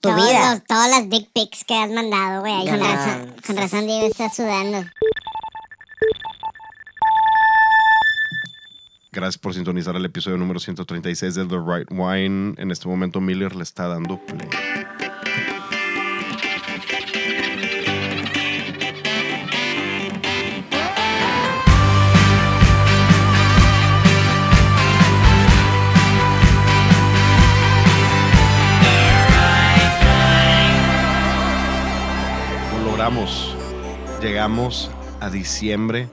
tu Todos vida. los- todas las dick pics que has mandado, güey. Con no. razón, con razón Diego está sudando. Gracias por sintonizar el episodio número 136 de The Right Wine. En este momento Miller le está dando play. Lo logramos. Llegamos a diciembre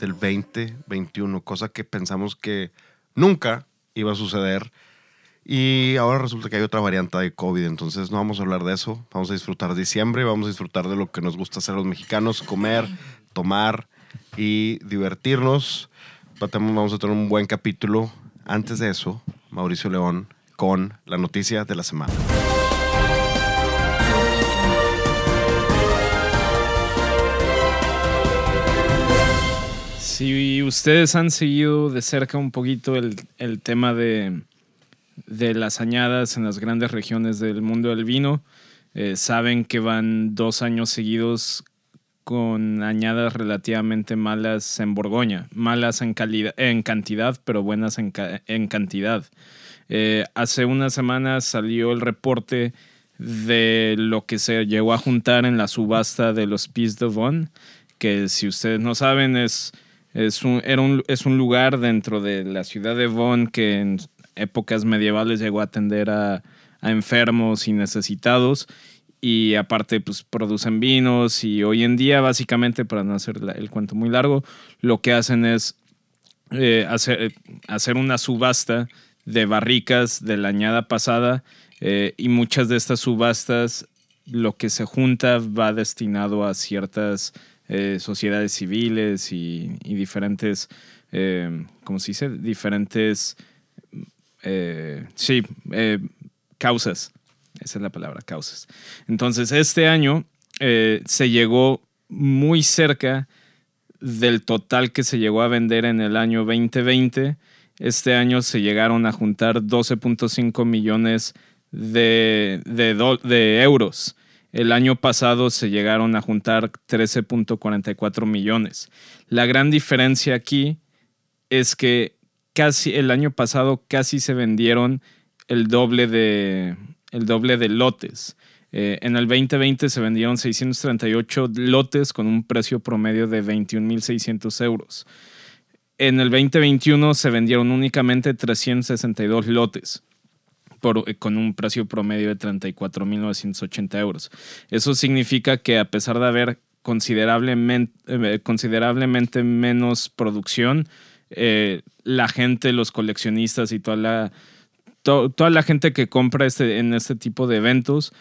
del 2021, cosa que pensamos que nunca iba a suceder. Y ahora resulta que hay otra variante de COVID, entonces no vamos a hablar de eso. Vamos a disfrutar diciembre, vamos a disfrutar de lo que nos gusta hacer los mexicanos, comer, tomar y divertirnos. Vamos a tener un buen capítulo. Antes de eso, Mauricio León con la noticia de la semana. Si ustedes han seguido de cerca un poquito el, el tema de, de las añadas en las grandes regiones del mundo del vino, eh, saben que van dos años seguidos con añadas relativamente malas en Borgoña. Malas en, calidad, en cantidad, pero buenas en, ca- en cantidad. Eh, hace unas semanas salió el reporte de lo que se llegó a juntar en la subasta de los Pis de Von, que si ustedes no saben es, es, un, era un, es un lugar dentro de la ciudad de Von que en épocas medievales llegó a atender a, enfermos y necesitados. Y aparte pues producen vinos y hoy en día básicamente para no hacer el cuento muy largo lo que hacen es eh, hacer, hacer una subasta de barricas de la añada pasada eh, y muchas de estas subastas lo que se junta va destinado a ciertas eh, sociedades civiles y, diferentes, eh, ¿cómo se dice? Diferentes, eh, sí, eh, causas. Esa es la palabra, causas. Entonces, este año se llegó muy cerca del total que se llegó a vender en el año 2020. Este año se llegaron a juntar 12.5 millones de, de euros. El año pasado se llegaron a juntar 13.44 millones. La gran diferencia aquí es que casi el año pasado casi se vendieron el doble de, el doble de lotes. Eh, en el 2020 se vendieron 638 lotes con un precio promedio de 21.600 euros. En el 2021 se vendieron únicamente 362 lotes eh, con un precio promedio de 34.980 euros. Eso significa que a pesar de haber considerablemente, eh, considerablemente menos producción, eh, la gente, los coleccionistas y toda la, to- toda la gente que compra este, en este tipo de eventos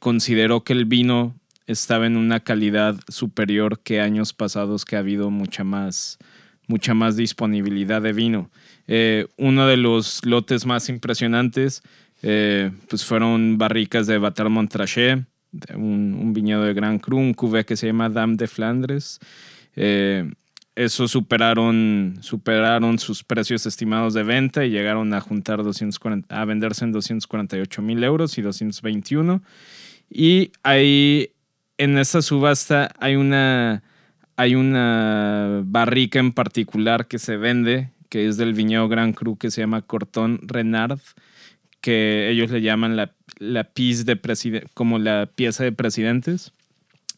consideró que el vino estaba en una calidad superior que años pasados que ha habido mucha más, mucha más disponibilidad de vino. Eh, uno de los lotes más impresionantes eh, pues fueron barricas de Batar Montrachet, de un, viñedo de Gran Cru, un cuvée que se llama Dame de Flandres. Eh, esos superaron, superaron sus precios estimados de venta y llegaron a juntar 240, a venderse en 248 mil euros y 221. Y ahí, en esta subasta, hay una, hay una barrica en particular que se vende, que es del viñedo Gran Cru, que se llama Cortón Renard, que ellos le llaman la, la piece de como la pieza de presidentes.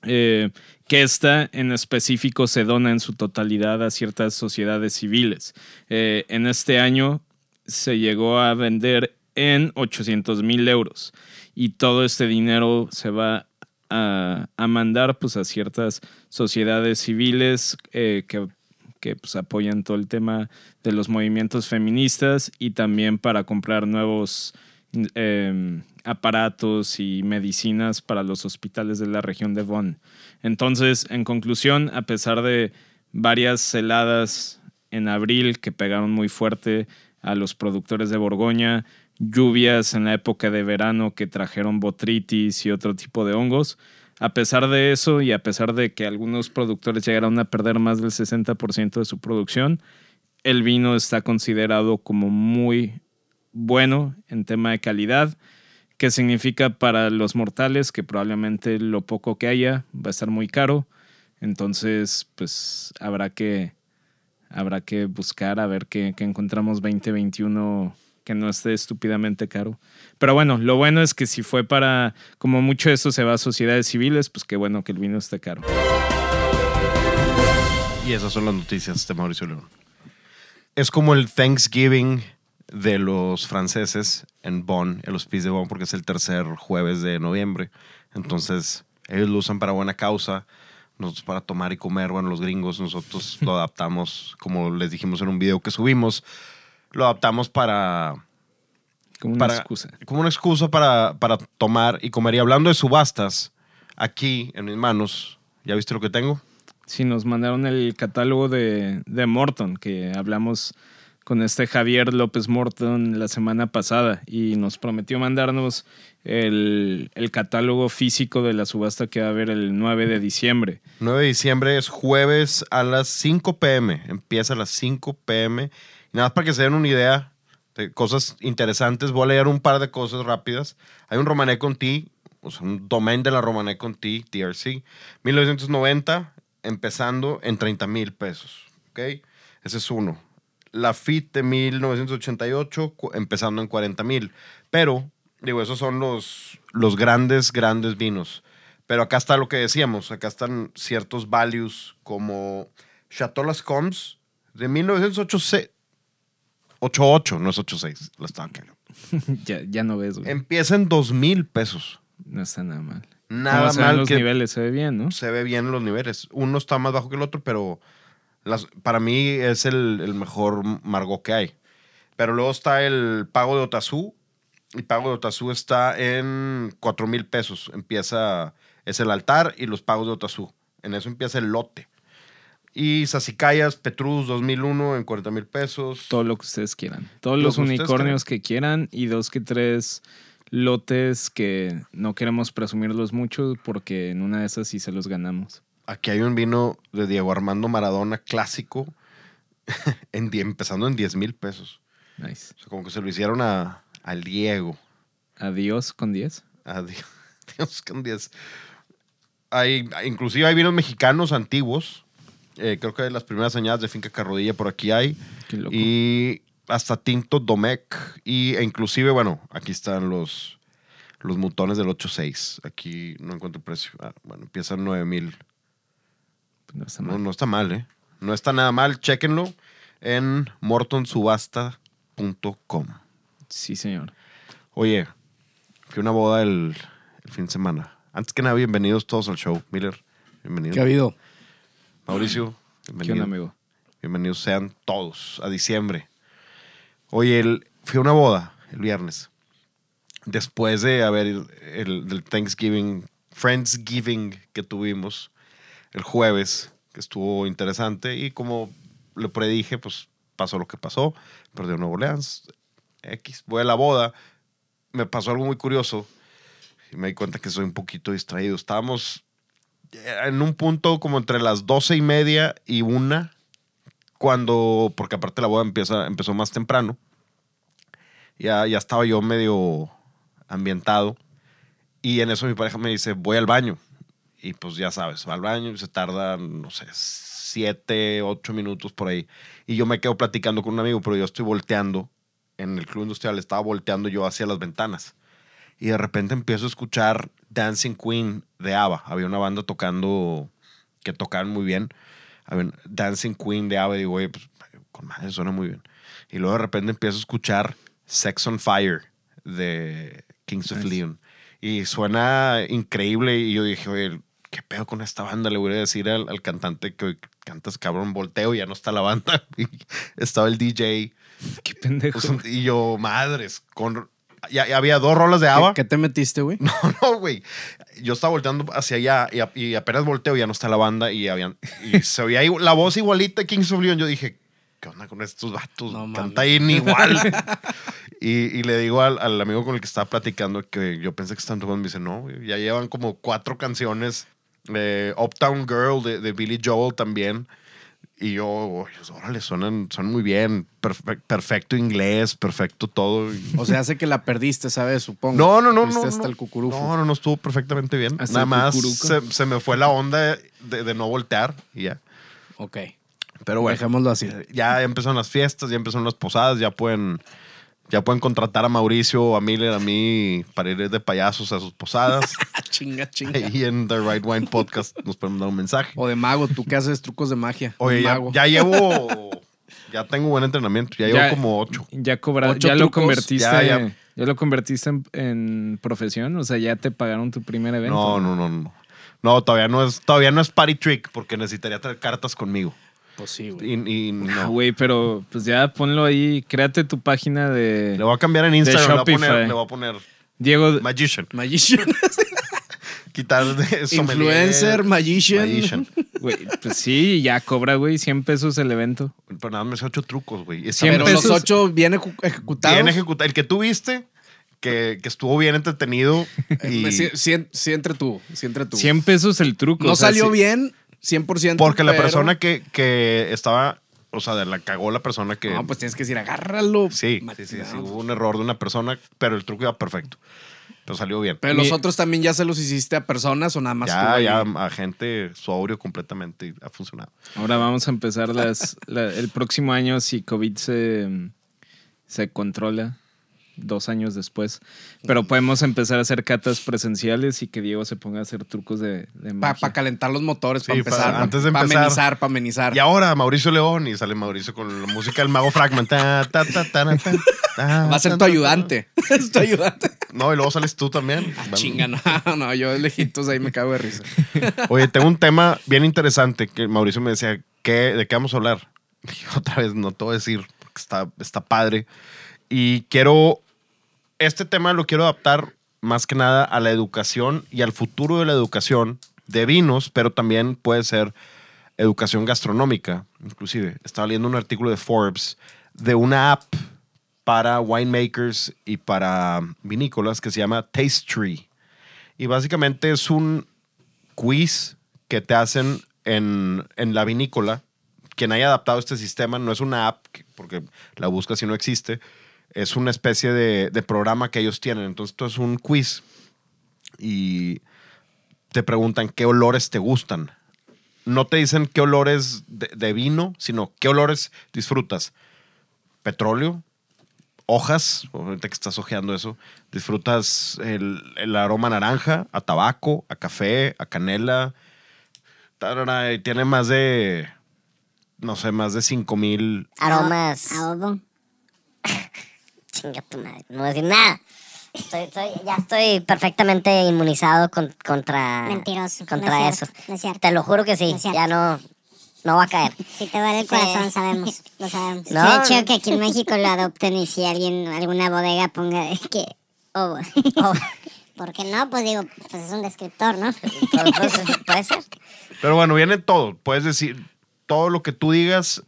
Eh, que esta en específico se dona en su totalidad a ciertas sociedades civiles. Eh, en este año se llegó a vender en 800 mil euros y todo este dinero se va a, a mandar pues, a ciertas sociedades civiles eh, que, que pues, apoyan todo el tema de los movimientos feministas y también para comprar nuevos eh, aparatos y medicinas para los hospitales de la región de Bonn. Entonces, en conclusión, a pesar de varias heladas en abril que pegaron muy fuerte a los productores de Borgoña, lluvias en la época de verano que trajeron botritis y otro tipo de hongos, a pesar de eso y a pesar de que algunos productores llegaron a perder más del 60% de su producción, el vino está considerado como muy bueno en tema de calidad, qué significa para los mortales, que probablemente lo poco que haya va a estar muy caro. Entonces, pues habrá que, habrá que buscar a ver qué, qué encontramos 2021 que no esté estúpidamente caro. Pero bueno, lo bueno es que si fue para, como mucho eso se va a sociedades civiles, pues qué bueno que el vino esté caro. Y esas son las noticias de Mauricio León. Es como el Thanksgiving de los franceses en Bonn, el hospicio de Bonn, porque es el tercer jueves de noviembre. Entonces, ellos lo usan para buena causa, nosotros para tomar y comer. Bueno, los gringos, nosotros lo adaptamos, como les dijimos en un video que subimos, lo adaptamos para Como una para- excusa. como una excusa para, para tomar y comer. Y hablando de subastas, aquí en mis manos, ¿ya viste lo que tengo? Sí, nos mandaron el catálogo de, de Morton, que hablamos con este Javier López Morton la semana pasada y nos prometió mandarnos el, el catálogo físico de la subasta que va a haber el 9 de diciembre. 9 de diciembre es jueves a las 5 pm. Empieza a las 5 pm. Y nada más para que se den una idea de cosas interesantes, voy a leer un par de cosas rápidas. Hay un Romané Conti, o sea, un domain de la Romané Conti, TRC, 1990, empezando en 30 mil pesos. ¿Ok? Ese es uno. La FIT de 1988, cu- empezando en 40 mil. Pero, digo, esos son los, los grandes, grandes vinos. Pero acá está lo que decíamos, acá están ciertos values como Chateau Las Combs de 1988, 88, no es 86, la estaba cagando. ya, ya no ves, güey. Empieza en 2 mil pesos. No está nada mal. Nada ¿Cómo se ven mal los que niveles, se ve bien, ¿no? se ve bien los niveles. Uno está más bajo que el otro, pero las- para mí es el, el mejor Margot que hay. Pero luego está el pago de Otazú. Y pago de Otazú está en 4 mil pesos. Empieza, es el altar y los pagos de Otazú. En eso empieza el lote. Y Sasicayas, Petrus 2001 en 40 mil pesos. Todo lo que ustedes quieran. Todos Lo los unicornios que quieran y dos que tres lotes que no queremos presumirlos mucho porque en una de esas sí se los ganamos. Aquí hay un vino de Diego Armando Maradona clásico, en, empezando en 10 mil pesos. Nice. O sea, como que se lo hicieron a, al Diego. Adiós con 10. Adiós. Con 10. Hay, inclusive hay vinos mexicanos antiguos. Eh, creo que las primeras añadas de Finca Carrodilla por aquí hay. Qué loco. Y hasta Tinto Domecq. Y, e inclusive, bueno, aquí están los, los mutones del 8.6. Aquí no encuentro precio. Ah, bueno, empiezan 9 mil. Pues no está No, mal. no está mal, ¿eh? No está nada mal. Chéquenlo en mortonsubasta.com. Sí, señor. Oye, fui a una boda el, el fin de semana. Antes que nada, bienvenidos todos al show. Miller, bienvenido. ¿Qué ha habido? Mauricio, ¿Qué bienvenido. onda, amigo? Bienvenidos sean todos a diciembre. Oye, el, fui a una boda el viernes. Después de haber el, el- del Thanksgiving, Friendsgiving que tuvimos el jueves, que estuvo interesante. Y como le predije, pues pasó lo que pasó. Perdió Nuevo Orleans. X. Voy a la boda. Me pasó algo muy curioso. Y me di cuenta que soy un poquito distraído. Estábamos en un punto como entre las doce y media y una cuando, porque aparte la boda empieza, empezó más temprano, ya, ya estaba yo medio ambientado y en eso mi pareja me dice, voy al baño. Y pues ya sabes, va al baño y se tarda, no sé, siete, ocho minutos por ahí. Y yo me quedo platicando con un amigo, pero yo estoy volteando, en el club industrial estaba volteando yo hacia las ventanas. Y de repente empiezo a escuchar Dancing Queen de ABBA. Había una banda tocando, que tocaban muy bien. Dancing Queen de ABBA. Y digo, oye, pues con madre suena muy bien. Y luego de repente empiezo a escuchar Sex on Fire de Kings of. Leon. Y suena increíble. Y yo dije, oye, ¿qué pedo con esta banda? Le voy a decir al, al cantante que "Oye, cantas cabrón, volteo, ya no está la banda. Y estaba el DJ. Qué pendejo. Pues, y yo, madres, con... Ya, ya había dos rolas de ABBA. ¿Qué, qué te metiste, güey? No, no, güey. Yo estaba volteando hacia allá y, a- y apenas volteo ya no está la banda y, habían, y se oía ahí la voz igualita de Kings of Leon. Yo dije, ¿qué onda con estos vatos? No Canta ahí igual. y, y le digo al, al amigo con el que estaba platicando que yo pensé que estaban tocando. Me dice, no, ya llevan como cuatro canciones. Eh, Uptown Girl de, de Billy Joel también. Y yo, oye, órale, suenan, suenan muy bien. Perfe- perfecto inglés, perfecto todo. O sea, hace que la perdiste, ¿sabes? Supongo. No, no, no. No, hasta no. el. No, no, no, estuvo perfectamente bien. Nada más se, se me fue la onda de, de no voltear y ya. Ok. Pero bueno, Dejémoslo así. ya empezaron las fiestas, ya empezaron las posadas, ya pueden, ya pueden contratar a Mauricio o a Miller, a mí, para ir de payasos a sus posadas. Ah, chinga, chinga. Ahí en The Right Wine Podcast nos pueden dar un mensaje. O de mago, tú que haces trucos de magia. Oye, ya, mago. ya llevo, ya tengo buen entrenamiento, ya llevo como ocho. Ya cobra, Ocho ya lo convertiste, Ya, ya, ya. lo convertiste en, en profesión, o sea, ya te pagaron tu primer evento. No, no, no, no. No, todavía no es, todavía no es party trick porque necesitaría traer cartas conmigo. Pues sí, güey. Y, y Ah, no. güey, pero pues ya ponlo ahí, créate tu página de Le voy a cambiar en Instagram, le voy a poner, le voy a poner Diego. Magician. Magician. Quitar de. Influencer, magician. Magician. Güey, pues sí, ya cobra, güey, 100 pesos el evento. Pero nada, me sé ocho trucos, güey. Está Cien Pero bien los pesos. ocho bien ejecutados. bien ejecutado. El que tú viste, que, que estuvo bien entretenido. Y Sí, sí, sí entretuvo, sí entretuvo. 100 pesos el truco. No o sea, salió sí- bien, 100%. porque la pero- persona que, que estaba, o sea, de la cagó la persona que. No, pues tienes que decir, agárralo. sí, sí, sí, sí, hubo un error de una persona, pero el truco iba perfecto. Pero salió bien. Pero Mi- los otros también ya se los hiciste a personas o nada más ya, ya, a gente sobrio completamente y ha funcionado. Ahora vamos a empezar las, la- el próximo año si COVID se, se controla dos años después. Pero podemos empezar a hacer catas presenciales y que Diego se ponga a hacer trucos de, de Para calentar los motores, Sí, para pa- empezar. antes de Para empezar. amenizar, para amenizar. Y ahora Mauricio León y sale Mauricio con la música del mago Fragment. Ta, ta, ta, ta, ta, ta, Va a ser tu ayudante. es tu ayudante. No, y luego sales tú también. Ah, Chinga, no, no, yo de lejitos ahí me cago de risa. Oye, tengo un tema bien interesante que Mauricio me decía, ¿qué, ¿de qué vamos a hablar? Y otra vez no te voy a decir, porque está, está padre. Y quiero, este tema lo quiero adaptar más que nada a la educación y al futuro de la educación de vinos, pero también puede ser educación gastronómica, inclusive. Estaba leyendo un artículo de Forbes de una app para winemakers y para vinícolas que se llama Taste Tree. Y básicamente es un quiz que te hacen en, en la vinícola. Quien haya adaptado este sistema no es una app, que- porque la buscas y no existe. Es una especie de, de programa que ellos tienen. Entonces, esto es un quiz. Y te preguntan qué olores te gustan. No te dicen qué olores de, de vino, sino qué olores disfrutas. Petróleo, hojas, ahorita que estás hojeando eso, disfrutas el, el aroma naranja, a tabaco, a café, a canela. Tarara, y tiene más de, no sé, más de 5 mil. Aromas. Ahogo. Chinga tu madre. No voy a decir nada. Estoy, estoy- ya estoy perfectamente inmunizado con- contra. Mentiroso, Contra no es eso. cierto, no es cierto. Te lo juro que sí. No ya no, no va a caer. Si te duele el Sí. corazón, sabemos. Lo sabemos. No. Sería chido que aquí en México lo adopten y si alguien, alguna bodega ponga de que. Oh, Oh, ¿Por qué no? Pues digo, pues es un descriptor, ¿no? puede, puede ser, puede ser. Pero bueno, viene todo. Puedes decir todo lo que tú digas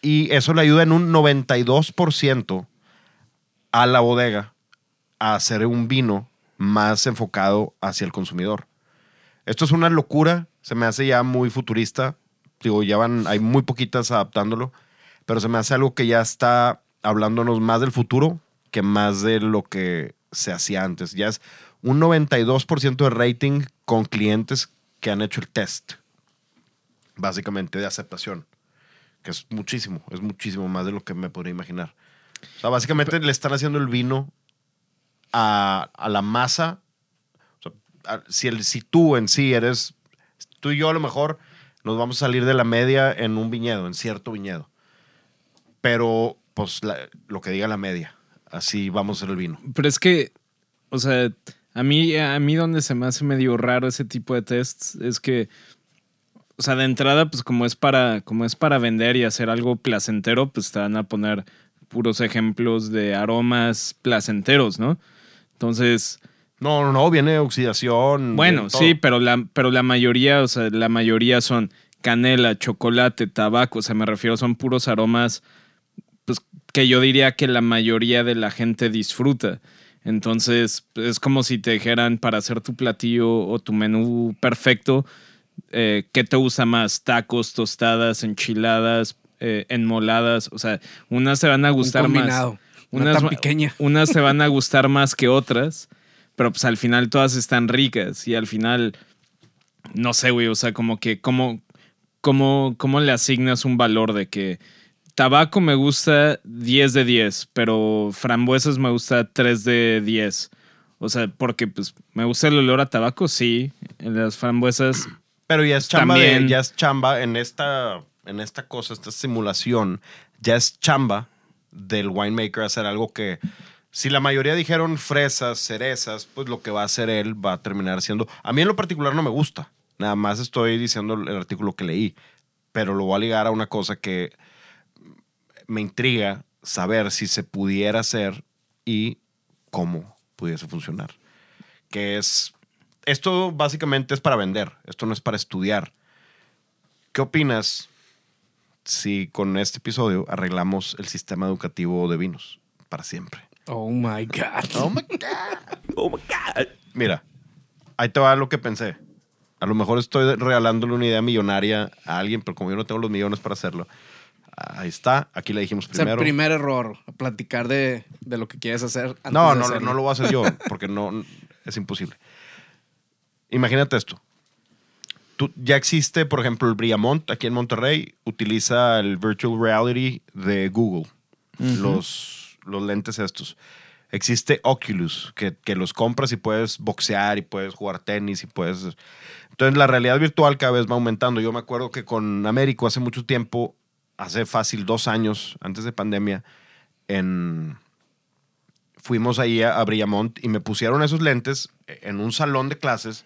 y eso le ayuda en un 92% a la bodega a hacer un vino más enfocado hacia el consumidor. Esto es una locura, se me hace ya muy futurista. Digo, ya van, hay muy poquitas adaptándolo, pero se me hace algo que ya está hablándonos más del futuro que más de lo que se hacía antes. Ya es un 92% de rating con clientes que han hecho el test, básicamente de aceptación, que es muchísimo, es muchísimo más de lo que me podría imaginar. O sea, básicamente le están haciendo el vino a, a la masa. O sea, a- si, el, si tú en sí eres, tú y yo a lo mejor nos vamos a salir de la media en un viñedo, en cierto viñedo. Pero, pues, la- lo que diga la media, así vamos a hacer el vino. Pero es que, o sea, a mí, a mí donde se me hace medio raro ese tipo de tests es que, o sea, de entrada, pues como es para, como es para vender y hacer algo placentero, pues te van a poner puros ejemplos de aromas placenteros, ¿no? Entonces, No, no, no, viene oxidación. bueno, sí, pero la, pero la mayoría, o sea, la mayoría son canela, chocolate, tabaco, o sea, me refiero, son puros aromas, pues que yo diría que la mayoría de la gente disfruta. Entonces, es como si te dijeran para hacer tu platillo o tu menú perfecto, eh, ¿qué te gusta más? Tacos, tostadas, enchiladas, eh, enmoladas. O sea, unas se van a gustar más. Unas, tan pequeña. unas te van a gustar más que otras, pero pues al final todas están ricas y al final, no sé, güey, o sea, como que, ¿cómo, cómo, cómo le asignas un valor de que tabaco me gusta 10 de 10, pero frambuesas me gusta 3 de 10? O sea, porque pues me gusta el olor a tabaco, sí, en las frambuesas Pero ya es chamba de- ya es chamba en esta, en esta cosa, esta simulación, ya es chamba del winemaker hacer algo que si la mayoría dijeron fresas, cerezas, pues lo que va a hacer él va a terminar siendo. A mí en lo particular no me gusta. Nada más estoy diciendo el artículo que leí, pero lo voy a ligar a una cosa que me intriga saber si se pudiera hacer y cómo pudiese funcionar. Que es esto básicamente es para vender, esto no es para estudiar. ¿Qué opinas si con este episodio arreglamos el sistema educativo de vinos para siempre? Oh my God. Oh my God. Oh my God. Mira, ahí te va lo que pensé. A lo mejor estoy regalándole una idea millonaria a alguien, pero como yo no tengo los millones para hacerlo, ahí está. Aquí le dijimos O sea, primero. primer error, platicar de, de lo que quieres hacer. antes No, de no, hacerlo. no lo voy a hacer yo, porque no es imposible. Imagínate esto. Tú, ya existe, por ejemplo, el Briamont aquí en Monterrey, utiliza el virtual reality de Google, los, los lentes estos. Existe Oculus, que, que los compras y puedes boxear y puedes jugar tenis y puedes... Entonces la realidad virtual cada vez va aumentando. Yo me acuerdo que con Américo hace mucho tiempo, hace fácil dos años, antes de pandemia, en, fuimos ahí a, a Brillamont y me pusieron esos lentes en un salón de clases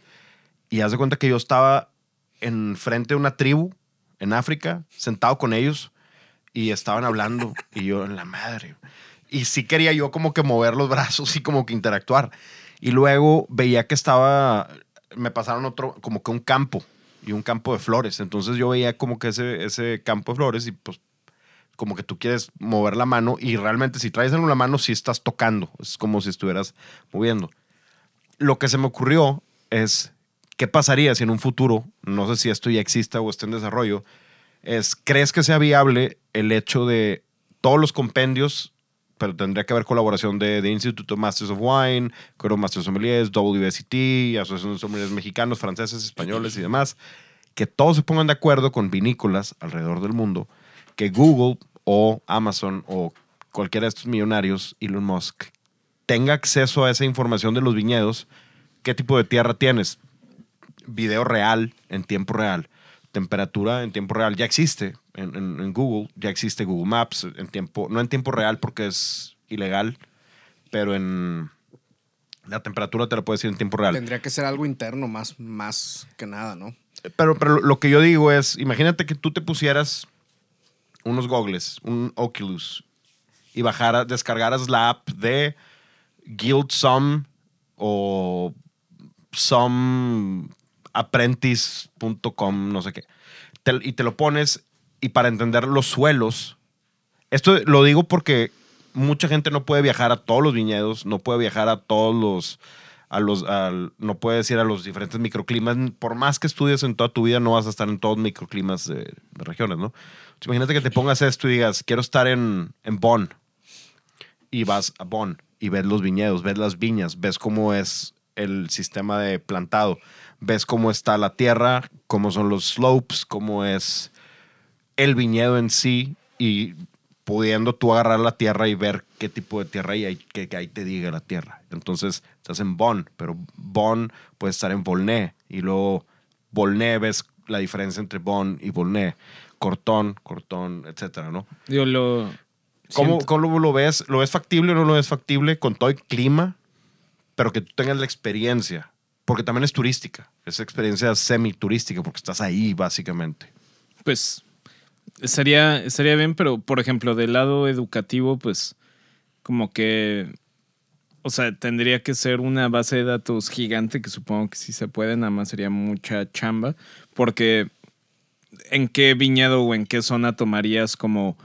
y haz de cuenta que yo estaba enfrente de una tribu en África, sentado con ellos y estaban hablando y yo en la madre. Y sí quería yo como que mover los brazos y como que interactuar. Y luego veía que estaba, me pasaron otro, como que un campo y un campo de flores. Entonces yo veía como que ese, ese campo de flores y pues como que tú quieres mover la mano y realmente si traes en la mano sí estás tocando. Es como si estuvieras moviendo. Lo que se me ocurrió es, ¿qué pasaría si en un futuro, no sé si esto ya exista o esté en desarrollo, es, ¿crees que sea viable el hecho de todos los compendios, pero tendría que haber colaboración de, de Instituto Masters of Wine, Coro Masters Sommeliers, WSET, Asociación de Sommeliers Mexicanos, Franceses, Españoles y demás, que todos se pongan de acuerdo con vinícolas alrededor del mundo, que Google o Amazon o cualquiera de estos millonarios, Elon Musk, tenga acceso a esa información de los viñedos, qué tipo de tierra tienes, video real en tiempo real, temperatura en tiempo real, ya existe en, en- en Google, ya existe Google Maps en tiempo, no en tiempo real porque es ilegal, pero en la temperatura te la puedes decir en tiempo real. Tendría que ser algo interno más, más que nada, ¿no? Pero, pero lo que yo digo es, imagínate que tú te pusieras unos gogles, un Oculus, y bajaras, descargaras la app de Guild Some o someapprentice.com, no sé qué. Y te lo pones y para entender los suelos, esto lo digo porque mucha gente no puede viajar a todos los viñedos, no puede viajar a todos los, a los, no puedes ir a los diferentes microclimas. Por más que estudies en toda tu vida, no vas a estar en todos los microclimas de, regiones, ¿no? Imagínate que te pongas esto y digas, quiero estar en, en Bonn. Y vas a Bonn y ves los viñedos, ves las viñas, ves cómo es el sistema de plantado, ves cómo está la tierra, cómo son los slopes, cómo es el viñedo en sí y pudiendo tú agarrar la tierra y ver qué tipo de tierra hay, que, que ahí te diga la tierra. Entonces estás en Bonn, pero Bonn puede estar en Volnay y luego Volnay ves la diferencia entre Bonn y Volnay, Cortón, Cortón, etcétera, ¿no? Yo lo. ¿Cómo, cómo lo ves? ¿Lo ves factible o no lo ves factible con todo el clima? Pero que tú tengas la experiencia, porque también es turística, es experiencia semi-turística, porque estás ahí básicamente. Pues estaría, estaría bien, pero por ejemplo, del lado educativo, pues como que, o sea, tendría que ser una base de datos gigante, que supongo que sí se puede, nada más sería mucha chamba, porque ¿en qué viñedo o en qué zona tomarías como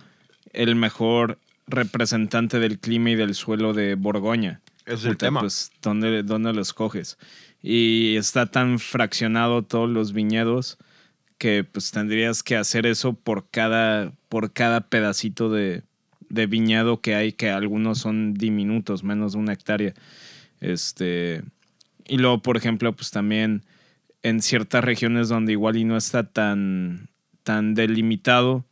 el mejor representante del clima y del suelo de Borgoña? Es el Puta, tema. Pues, ¿dónde, ¿dónde lo escoges? Y está tan fraccionado todos los viñedos que pues tendrías que hacer eso por cada, por cada pedacito de, de viñedo que hay, que algunos son diminutos, menos de una hectárea. Este, y luego, por ejemplo, pues también en ciertas regiones donde igual y no está tan, tan delimitado,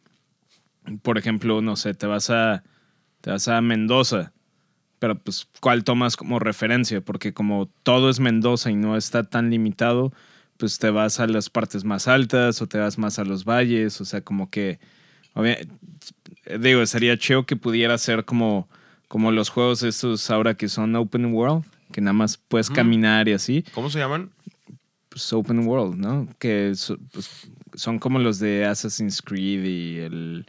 por ejemplo, no sé, te vas a, te vas a Mendoza, pero pues, ¿cuál tomas como referencia? Porque como todo es Mendoza y no está tan limitado, pues te vas a las partes más altas o te vas más a los valles, o sea, como que, digo, sería chido que pudiera ser como, como los juegos estos ahora que son open world, que nada más puedes caminar y así, ¿Cómo se llaman? pues open world, ¿no? Que so- pues, son como los de Assassin's Creed y el...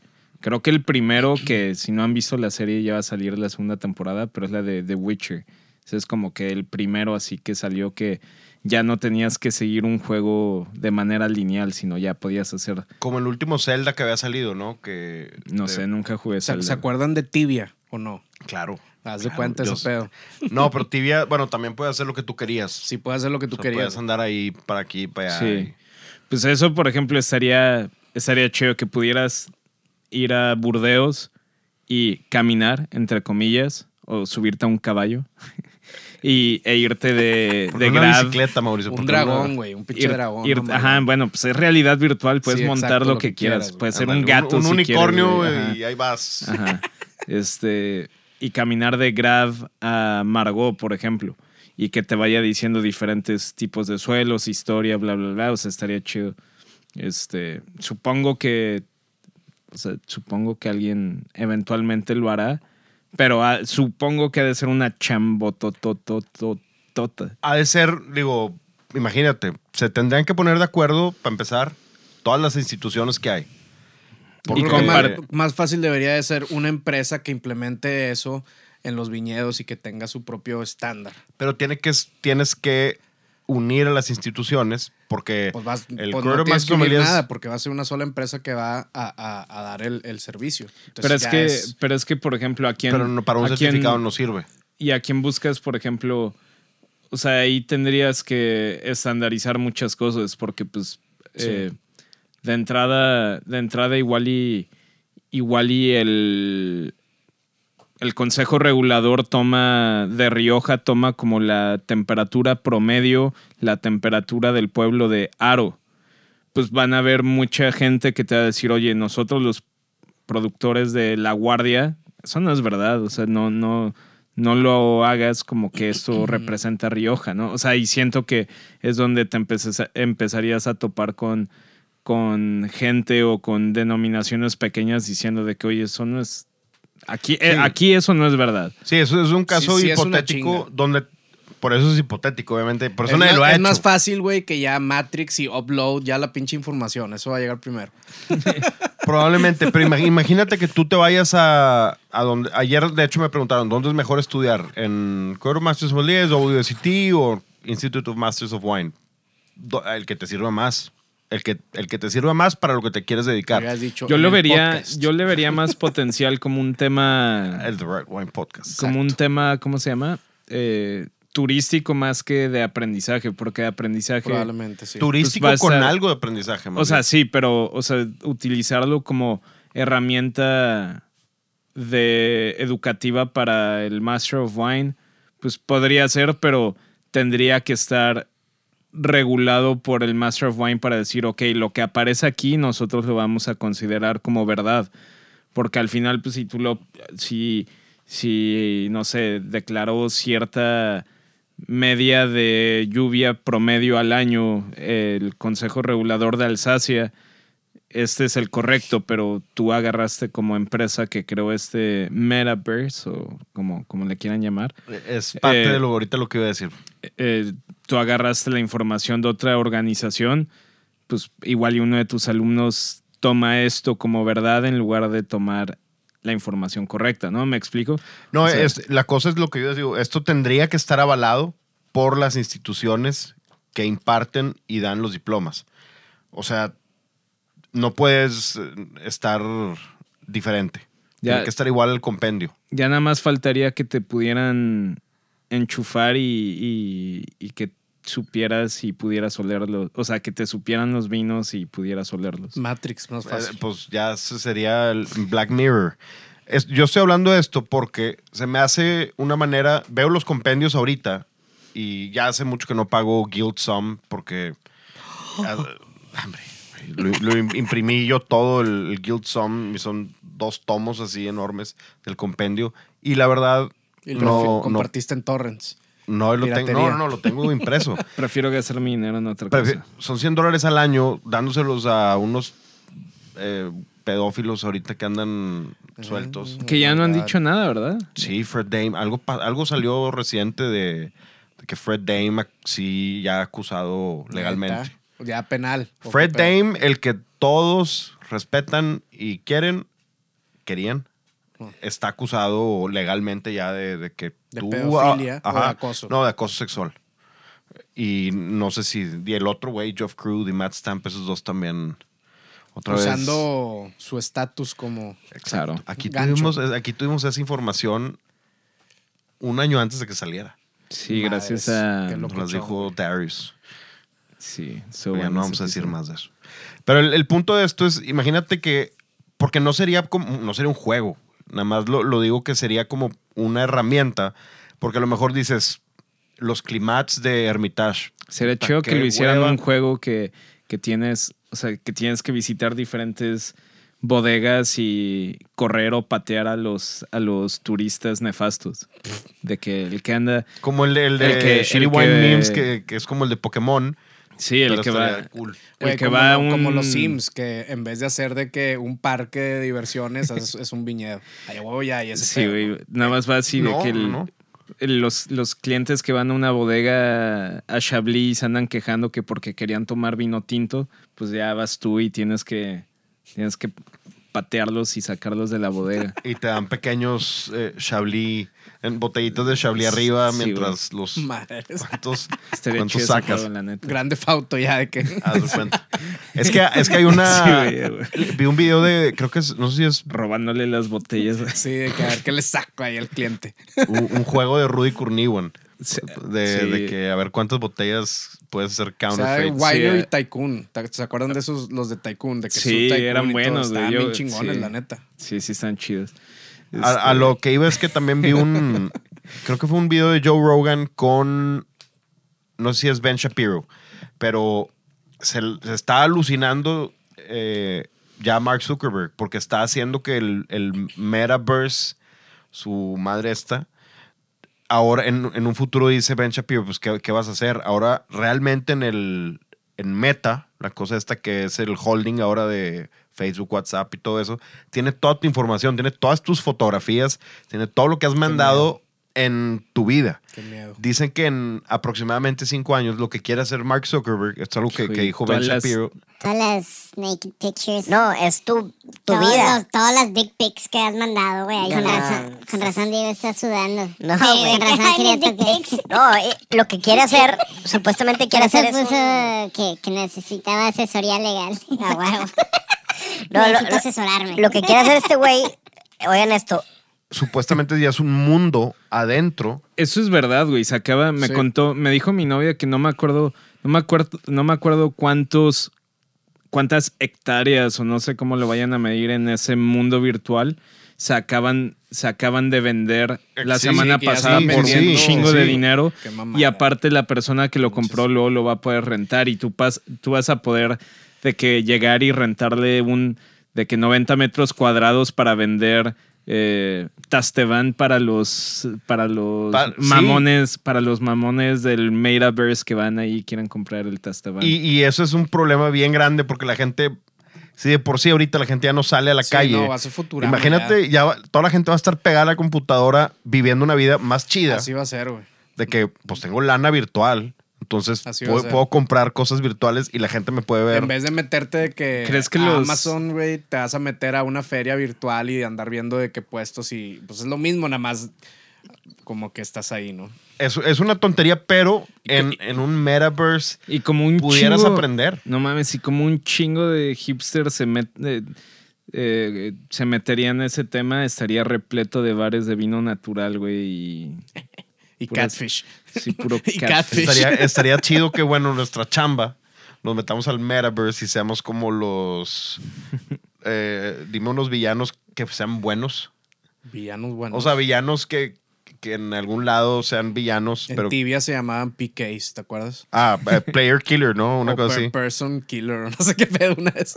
Creo que el primero que si no han visto la serie ya va a salir la segunda temporada, pero es la de The Witcher. Ese es como que el primero así que salió que ya no tenías que seguir un juego de manera lineal, sino ya podías hacer, Como el último Zelda que había salido, ¿no? Que no de- sé, nunca jugué ¿Se, Zelda. se acuerdan de Tibia o no? Claro. Haz de claro, cuenta ese pedo. No, pero tibia, bueno, también puede hacer lo que tú querías. Sí puedes hacer lo que tú O sea, querías. Puedes andar ahí para aquí, para allá. Sí. Pues eso, por ejemplo, estaría, estaría chido que pudieras ir a Burdeos y caminar, entre comillas, o subirte a un caballo y, e irte de, ¿Por de una grab. bicicleta, Mauricio? Un dragón, güey. Un pinche ir- dragón. ir- no ajá, bueno, pues es realidad virtual, puedes Sí, montar exacto, lo lo que que quieras. quieras, Puede ser un gato. Un, si unicornio quieres, güey, y ahí vas. ajá. Este, y caminar de Grab a Margot, por ejemplo, y que te vaya diciendo diferentes tipos de suelos, historia, bla, bla, bla. O sea, estaría chido. Este, supongo que, o sea, supongo que alguien eventualmente lo hará, pero ah, supongo que ha de ser una chambototototota. Ha de ser, digo, imagínate, se tendrían que poner de acuerdo, para empezar, todas las instituciones que hay. Y que compar- más, más fácil debería de ser una empresa que implemente eso en los viñedos y que tenga su propio estándar. Pero tiene que, tienes que unir a las instituciones porque Pues, vas, el pues no tienes que unir es- nada porque va a ser una sola empresa que va a, a- a dar el, el servicio. Entonces Pero es, que, pero es que, por ejemplo, aquí en, pero no, para un a quién- certificado no sirve. y a quién buscas, por ejemplo, o sea, ahí tendrías que estandarizar muchas cosas porque pues eh, de entrada, de entrada igual y igual y el el Consejo Regulador toma de Rioja toma como la temperatura promedio, la temperatura del pueblo de Aro. Pues van a haber mucha gente que te va a decir, oye, nosotros los productores de La Guardia, eso no es verdad, o sea, no, no, no lo hagas como que esto representa a Rioja, ¿no? O sea, y siento que es donde te empeces- empezarías a topar con, con gente o con denominaciones pequeñas diciendo de que, oye, eso no es... Aquí, eh, aquí eso no es verdad. Sí, eso es un caso sí, hipotético donde... Por eso es hipotético, obviamente. Por eso es, nadie más, lo ha es hecho. más fácil, güey, que ya Matrix y upload ya la pinche información. Eso va a llegar primero. Probablemente, pero ima- imagínate que tú te vayas a, a donde... Ayer, de hecho, me preguntaron, ¿dónde es mejor estudiar? ¿En Quarter Masters of Sommeliers, WSET o Institute of Masters of Wine? El que te sirva más. El que, el que te sirva más para lo que te quieres dedicar. Dicho Yo lo vería, podcast. yo le vería más potencial como un tema, El The Right Wine Podcast. como un tema, ¿cómo se llama? Eh, turístico más que de aprendizaje, porque de aprendizaje. Probablemente, sí. Turístico Pues a con algo de aprendizaje. más O sea, bien. sí, pero, o sea, utilizarlo como herramienta de educativa para el Master of Wine, pues podría ser, pero tendría que estar regulado por el Master of Wine para decir, ok, lo que aparece aquí nosotros lo vamos a considerar como verdad. Porque al final, pues si tú lo, si, si, no sé, declaró cierta media de lluvia promedio al año el Consejo Regulador de Alsacia, este es el correcto, pero tú agarraste como empresa que creó este Metaverse o como, como le quieran llamar, Es parte Eh, de lo ahorita lo que iba a decir. eh, tú agarraste la información de otra organización, pues igual y uno de tus alumnos toma esto como verdad en lugar de tomar la información correcta, ¿no? ¿Me explico? No, o sea- es, la cosa es lo que yo digo. Esto tendría que estar avalado por las instituciones que imparten y dan los diplomas. O sea, no puedes eh, estar diferente. Ya- Tiene que estar igual el compendio. Ya nada más faltaría que te pudieran enchufar y, y- y que supieras y pudieras olerlos. O sea, que te supieran los vinos y pudieras olerlos. Matrix, más Eh, fácil. pues ya sería el Black Mirror. Es- yo estoy hablando de esto porque se me hace una manera. Veo los compendios ahorita y ya hace mucho que no pago Guild Sum porque. ah, hombre, lo, lo im- imprimí yo todo el, el Guild Sum y son dos tomos así enormes del compendio. Y la verdad. y lo no, no, compartiste en torrents. no, lo tengo, no, no, lo tengo impreso. Prefiero gastar mi dinero en otra Prefi- cosa. Son 100 dólares al año dándoselos a unos eh, pedófilos ahorita que andan sueltos. Que ya no han dicho nada, ¿verdad? Sí, Fred Dame. Algo, algo salió reciente de, de que Fred Dame sí ya ha acusado legalmente. Ya penal. ¿o Fred? Dame, el que todos respetan y quieren, querían, Mm. está acusado legalmente ya de, de que ¿De tú... pedofilia ah, o de acoso? No, de acoso sexual. Y no sé si... Y el otro güey, Geoff Crew y Matt Stamp, esos dos también... Otra vez... Usando su estatus como. Claro. Aquí Gancho. tuvimos, aquí tuvimos esa información un año antes de que saliera. Sí, gracias a... Nos las dijo. Darius. Sí, so bueno no vamos a decir más de eso. Pero el, el punto de esto es, imagínate que, porque no sería como, no sería un juego, nada más lo, lo digo que sería como una herramienta, porque a lo mejor dices, los climats de Hermitage. Sería chido que lo hicieran hueva. un juego que, que tienes, o sea, que tienes que visitar diferentes bodegas y correr o patear a los, a los turistas nefastos. De que el que anda, Como el, de- el de El que- Shitty el Wine que- Memes, que, que es como el de Pokémon. Sí, el pero que va, cool. el que como, va como los Sims, que en vez de hacer de que un parque de diversiones es, es un viñedo. Ay, huevo ya, y ese Sí, güey, nada más va así de que el- no. el- los, los clientes que van a una bodega a Chablis andan quejando que porque querían tomar vino tinto, pues ya vas tú y tienes que, tienes que patearlos y sacarlos de la bodega. Y te dan pequeños eh, Chablis, en botellitos de Chablis arriba, Sí, mientras los... Madres. ¿Cuántos, cuántos sacas? juego, la neta. Grande fauto ya de que. Es que, es que hay una... Sí, güey, güey. vi un video de, creo que es, no sé si es Robándole las botellas. Sí, de que a ver qué le saco ahí al cliente. un, un juego de Rudy Kurniwan. De, sí. de que a ver cuántas botellas puedes hacer O sea, counterfeit. Wino Sí, y. Tycoon. ¿Te- ¿Se acuerdan de esos, los de Tycoon? De que Sí, su Tycoon eran buenos, Estaban bien chingones, sí. la neta. Sí, sí están chidos. a, a Este, lo que iba es que también vi un. creo que fue un video de Joe Rogan con. No sé si es Ben Shapiro, pero se, se está alucinando eh, ya Mark Zuckerberg, porque está haciendo que el, el Metaverse, su madre esta, ahora en, en un futuro dice Ben Shapiro, pues ¿qué, qué vas a hacer? Ahora realmente en el en Meta, la cosa esta que es el holding ahora de Facebook, WhatsApp y todo eso, tiene toda tu información, tiene todas tus fotografías, tiene todo lo que has mandado en tu vida. Qué miedo. Dicen que en aproximadamente cinco años lo que quiere hacer Mark Zuckerberg, esto es algo que, que dijo Ben las- Shapiro, Todas las naked pictures. No, es tu, tu Todos vida. los- todas las dick pics que has mandado, güey. Con no. razón, con razón Diego está sudando. No, Sí, güey. Con razón quería Dick tocar. pics. No, eh, lo que quiere hacer, supuestamente quiere hacer es un- que, que necesitaba asesoría legal. A huevo. No, Necesito lo- asesorarme. Lo que quiere hacer este güey, oigan esto, supuestamente ya es un mundo adentro. Eso es verdad, güey. Se acaba, me Sí. contó, me dijo mi novia que no me acuerdo, no me acuerdo, no me acuerdo cuántos, cuántas hectáreas o no sé cómo lo vayan a medir en ese mundo virtual se acaban, se acaban de vender la Sí, semana pasada por un chingo de dinero. Y aparte la persona que lo compró luego lo va a poder rentar y tú, pas- tú vas a poder de que llegar y rentarle un de que 90 metros cuadrados para vender eh, Tasteban para los para los Pa- sí. mamones para los mamones del Metaverse que van ahí y quieren comprar el Tasteban. Y, y eso es un problema bien grande porque la gente, si de por sí ahorita la gente ya no sale a la Sí, calle. no, va a ser Futurama Imagínate, ya. va- toda la gente va a estar pegada a la computadora viviendo una vida más chida. Así va a ser, güey. De que pues tengo lana virtual. Entonces puedo, comprar cosas virtuales y la gente me puede ver. En vez de meterte de que, ¿Crees que a los- Amazon, güey, te vas a meter a una feria virtual y andar viendo de qué puestos y pues es lo mismo, nada más como que estás ahí, ¿no? Es, es una tontería, pero en, en un metaverse Y como un pudieras chingo- aprender. No mames, y como un chingo de hipsters se, met- eh, eh, se meterían en ese tema, estaría repleto de bares de vino natural, güey. Y, Y Catfish. Sí, puro Y catfish. catfish. Estaría, estaría chido que, bueno, nuestra chamba nos metamos al metaverse y seamos como los. eh, dime unos villanos que sean buenos. Villanos buenos. O sea, villanos que, que en algún lado sean villanos, en pero. Tibia se llamaban PKs, ¿te acuerdas? Ah, eh, player killer, ¿no? Una O cosa per así. Person killer, no sé qué pedo una vez.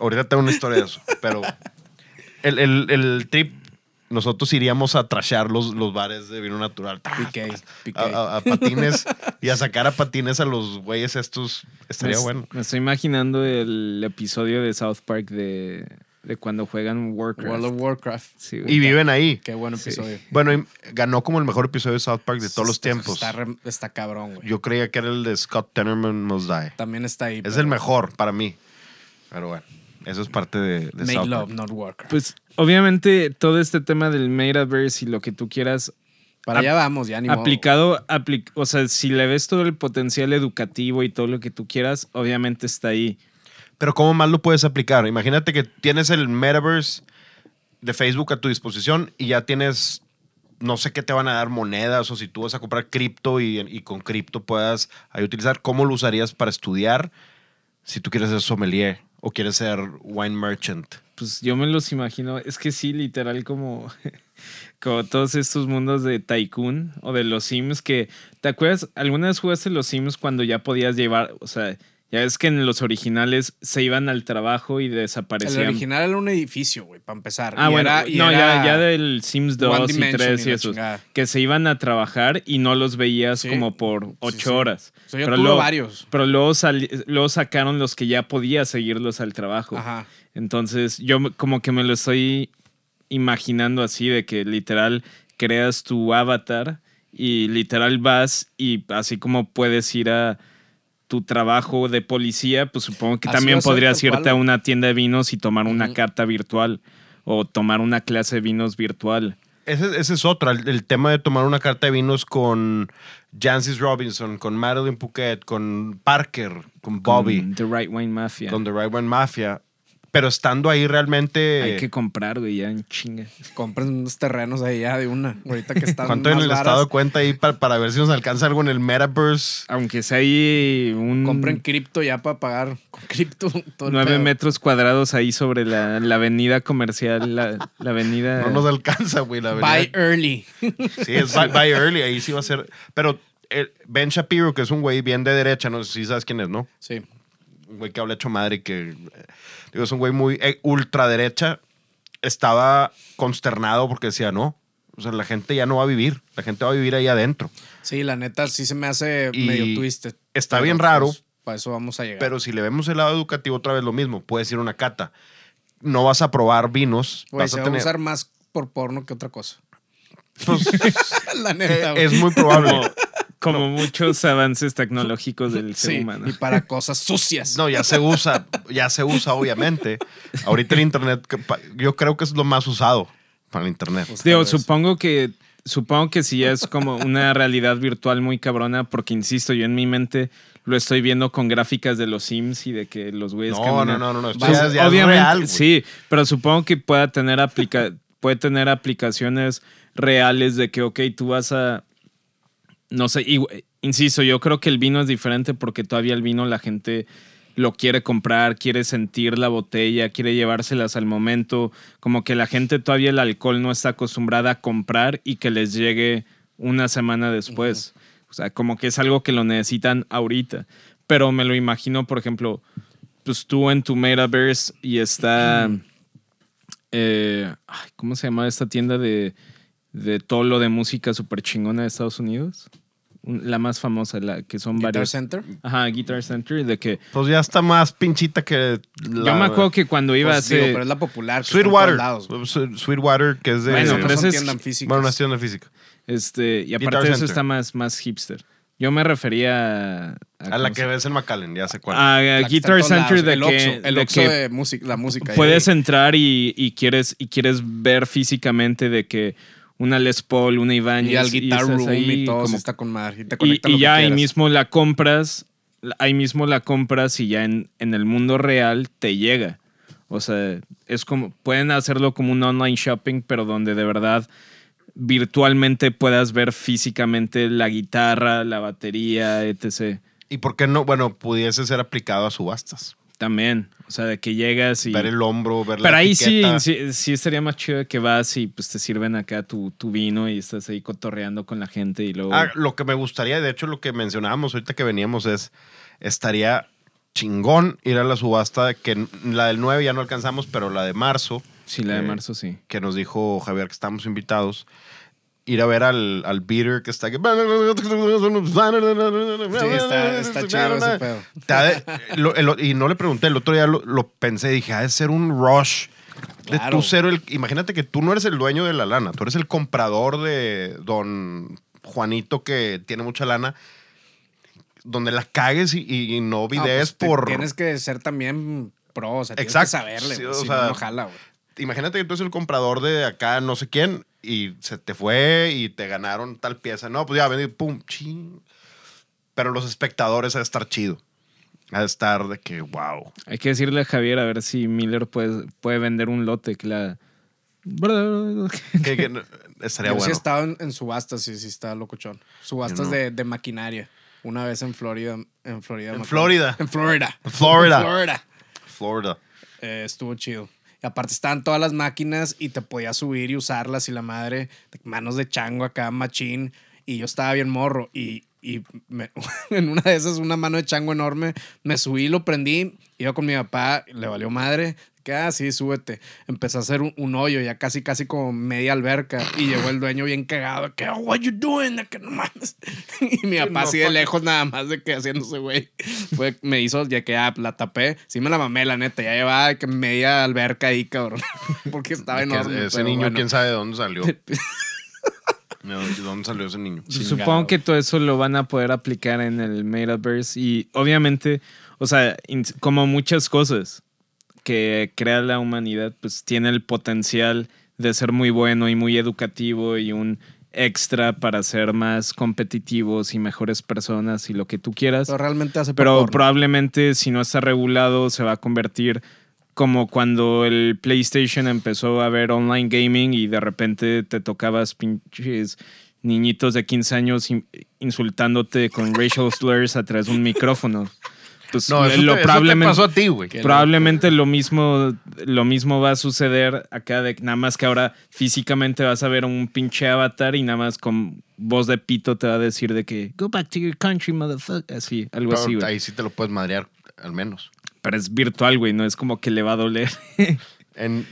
Ahorita tengo una historia de eso, pero. El, el- el trip. Nosotros iríamos a trashear los, los bares de vino natural. PK, PK. A, a- a patines y a sacar a patines a los güeyes estos. Estaría Me- bueno. Me estoy imaginando el episodio de South Park de, de cuando juegan Warcraft. World of Warcraft. Sí. Y viven ahí. Qué buen Sí. episodio. Bueno, y ganó como el mejor episodio de South Park de todos los tiempos. Está, re- está cabrón, güey. Yo creía que era el de Scott Tenorman Must Die. También está ahí. Es pero el mejor para mí. Pero bueno, eso es parte de, de Make love, not Warcraft. Pues obviamente todo este tema del metaverse y lo que tú quieras Para allá vamos, ya ni modo. aplicado, apli- o sea, si le ves todo el potencial educativo y todo lo que tú quieras, obviamente está ahí. Pero ¿cómo más lo puedes aplicar? Imagínate que tienes el metaverse de Facebook a tu disposición y ya tienes, no sé qué te van a dar monedas o si tú vas a comprar cripto y, y con cripto puedas ahí utilizar. ¿Cómo lo usarías para estudiar si tú quieres ser sommelier o quieres ser wine merchant? Pues yo me los imagino, es que sí, literal como, como todos estos mundos de Tycoon o de los Sims que, ¿te acuerdas? ¿Alguna vez jugaste los Sims cuando ya podías llevar, o sea, ya ves que en los originales se iban al trabajo y El desaparecían? original era un edificio, güey, para empezar. Ah, Y bueno, era- y no, era ya, ya del Sims 2 y Dimension 3 y esos, que se iban a trabajar y no los veías Sí. como por ocho sí. horas. O sea, yo tuve varios. Pero luego, sali- luego sacaron los que ya podías seguirlos al trabajo. Ajá. Entonces, yo como que me lo estoy imaginando así, de que literal creas tu avatar y literal vas y así como puedes ir a tu trabajo de policía, pues supongo que Así también podrías irte cual. a una tienda de vinos y tomar una carta virtual o tomar una clase de vinos virtual. Ese, ese es otro, el, el tema de tomar una carta de vinos con Jancis Robinson, con Madeline Phuket, con Parker, con Bobby, con The Right Wine Mafia. con The Right One Mafia. Pero estando ahí realmente... Hay que comprar, güey, ya en chinga. Compren unos terrenos ahí ya de una. Ahorita que están ¿Cuánto en el varas, estado de cuenta ahí para, para ver si nos alcanza algo en el Metaverse? Aunque sea ahí un... Compren cripto ya para pagar con cripto. Nueve metros cuadrados ahí sobre la, la avenida comercial, la, la avenida... No nos alcanza, güey, la verdad. Buy early. Sí, es buy, buy early, ahí sí va a ser. Pero eh, Ben Shapiro, que es un güey bien de derecha, no sé si sabes quién es, ¿no? Sí. Un güey que habla hecho madre, que eh, digo, es un güey muy eh, ultraderecha. Estaba consternado porque decía, no, o sea, la gente ya no va a vivir, la gente va a vivir ahí adentro. Sí, la neta sí se me hace Y medio twisted. está bien raro. pues, para eso vamos a llegar. Pero si le vemos el lado educativo, otra vez lo mismo. Puedes ir a una cata. No vas a probar vinos. Güey, vas se a va a tener. usar más por porno que otra cosa. Pues, la eh, neta. es muy probable. Como, como muchos avances tecnológicos del ser Sí, humano. y para cosas sucias. No, ya se usa, ya se usa, obviamente. Ahorita el internet, yo creo que es lo más usado para el internet. Pues, Digo, supongo que supongo que sí es como una realidad virtual muy cabrona, porque insisto, yo en mi mente lo estoy viendo con gráficas de los Sims y de que los güeyes No, caminan. no, no, no, no, esto Pues, ya es obviamente, real, sí, pero supongo que pueda tener aplica puede tener aplicaciones reales de que, ok, tú vas a no sé, y- insisto, yo creo que el vino es diferente porque todavía el vino la gente lo quiere comprar, quiere sentir la botella, quiere llevárselas al momento, como que la gente todavía el alcohol no está acostumbrada a comprar y que les llegue una semana después. O sea, como que es algo que lo necesitan ahorita. Pero me lo imagino, por ejemplo, pues tú en tu metaverse y está... eh, ay, ¿Cómo se llama esta tienda de, de todo lo de música súper chingona de Estados Unidos? Un- La más famosa, la que son Guitar varios. Center. Ajá, Guitar Center, de que Pues ya está más pinchita que. la- yo me acuerdo que cuando iba Pues, a digo, hacer... pero es la popular. Sweetwater. Sweetwater, que es de. Bueno, pero no es- tiendas físicas. Bueno, una tienda física. Este, y Guitar aparte de eso Center. está más, más hipster. Yo me refería a... A la ¿cómo que ves en McAllen, ya sé cuál. a Guitar Center de el que, el de que de música, la música. puedes ahí. entrar y, y quieres, y quieres ver físicamente de que una Les Paul, una Ibanez y al Guitar estás Room ahí y todo, como- está con madre. Y, te y, y ya ahí mismo la compras, ahí mismo la compras y ya en, en el mundo real te llega. O sea, es como, pueden hacerlo como un online shopping, pero donde de verdad virtualmente puedas ver físicamente la guitarra, la batería, etc. ¿Y por qué no? Bueno, pudiese ser aplicado a subastas. También, o sea, de que llegas y... Ver el hombro, ver la Pero ahí sí, sí, sí estaría más chido que vas y pues te sirven acá tu, tu vino y estás ahí cotorreando con la gente y luego... Ah, lo que me gustaría, de hecho, lo que mencionábamos ahorita que veníamos es, estaría chingón ir a la subasta, que la del 9 ya no alcanzamos, pero la de marzo, sí, la de eh, marzo sí. que nos dijo Javier que estamos invitados, ir a ver al, al beater que está aquí. Sí, está, está chido ese pedo. Te ha de- lo- el- y no le pregunté, el otro día lo, lo pensé, dije, ha de ser un rush de Claro. tú ser el... Imagínate que tú no eres el dueño de la lana, tú eres el comprador de don Juanito que tiene mucha lana, donde la cagues y, y no No, videes pues, te- por... Tienes que ser también pro, o sea, tienes Exacto. que saberle, Sí, güey, o si sea, no, no jala, güey. Imagínate que tú eres el comprador de acá no sé quién y se te fue y te ganaron tal pieza. No, pues ya, ven y pum, ching. Pero los espectadores ha de estar chido. Ha de estar de que, wow. Hay que decirle a Javier a ver si Miller puede, puede vender un lote que la... Que, estaría Yo sí bueno. estado en, en subastas, sí, sí está locochón. Subastas no. de, de maquinaria. Una vez en Florida. En Florida. En. Florida. En Florida. Florida. Florida. Eh, estuvo chido. Aparte estaban todas las máquinas y te podías subir y usarlas y la madre, manos de chango acá, machín. Y yo estaba bien morro y, y me- en una de esas, una mano de chango enorme, me subí, lo prendí, iba con mi papá, le valió madre. Que, ah, sí, súbete. Empecé a hacer un, un hoyo, ya casi, casi como media alberca. Y llegó el dueño bien cagado. Que, oh, what you doing? Que no mames. Y mi papá no, así de lejos nada más de que haciéndose, güey. Fue, me hizo, ya que ah, la tapé. Sí me la mamé, la neta. Ya llevaba que media alberca ahí, cabrón. Porque estaba enorme. ese pero niño, bueno. quién sabe de dónde salió. ¿De dónde salió ese niño? Pues Chingado. Supongo que todo eso lo van a poder aplicar en el Metaverse y obviamente, o sea, como muchas cosas que crea la humanidad, pues tiene el potencial de ser muy bueno y muy educativo y un extra para ser más competitivos y mejores personas y lo que tú quieras. Pero realmente hace Pero porno. probablemente si no está regulado se va a convertir como cuando el PlayStation empezó a ver online gaming y de repente te tocabas pinches niñitos de 15 años in- insultándote con racial slurs a través de un micrófono. Pues No, eso, lo te, eso te probablemente pasó a ti, güey. Probablemente lo mismo, lo mismo va a suceder acá, de, nada más que ahora físicamente vas a ver un pinche avatar y nada más con voz de pito te va a decir de que go back to your country, motherfucker. Así, algo Pero así, güey. ahí sí te lo puedes madrear, al menos. Pero es virtual, güey, no es como que le va a doler. En,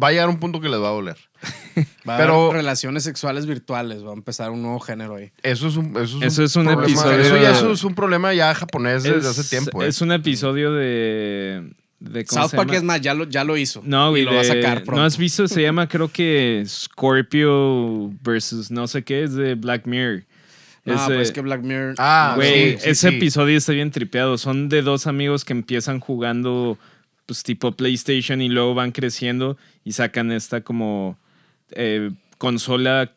va a llegar un punto que les va a doler. Va a pero- haber relaciones sexuales virtuales. Va a empezar un nuevo género ahí. Eso es un, eso es Eso es un problema- episodio Eso ya eso es un problema ya japonés desde es, hace tiempo. ¿eh? es un episodio de. de ¿cómo South Park es más, ya lo, ya lo hizo. No, güey. Y lo va a sacar pronto. ¿No has visto? Se llama, creo que Scorpio versus no sé qué, es de Black Mirror. Es, pues es que Black Mirror. Ah, Güey, sí, sí, ese sí. episodio está bien tripeado. Son de dos amigos que empiezan jugando, pues tipo PlayStation y luego van creciendo y sacan esta como eh, consola,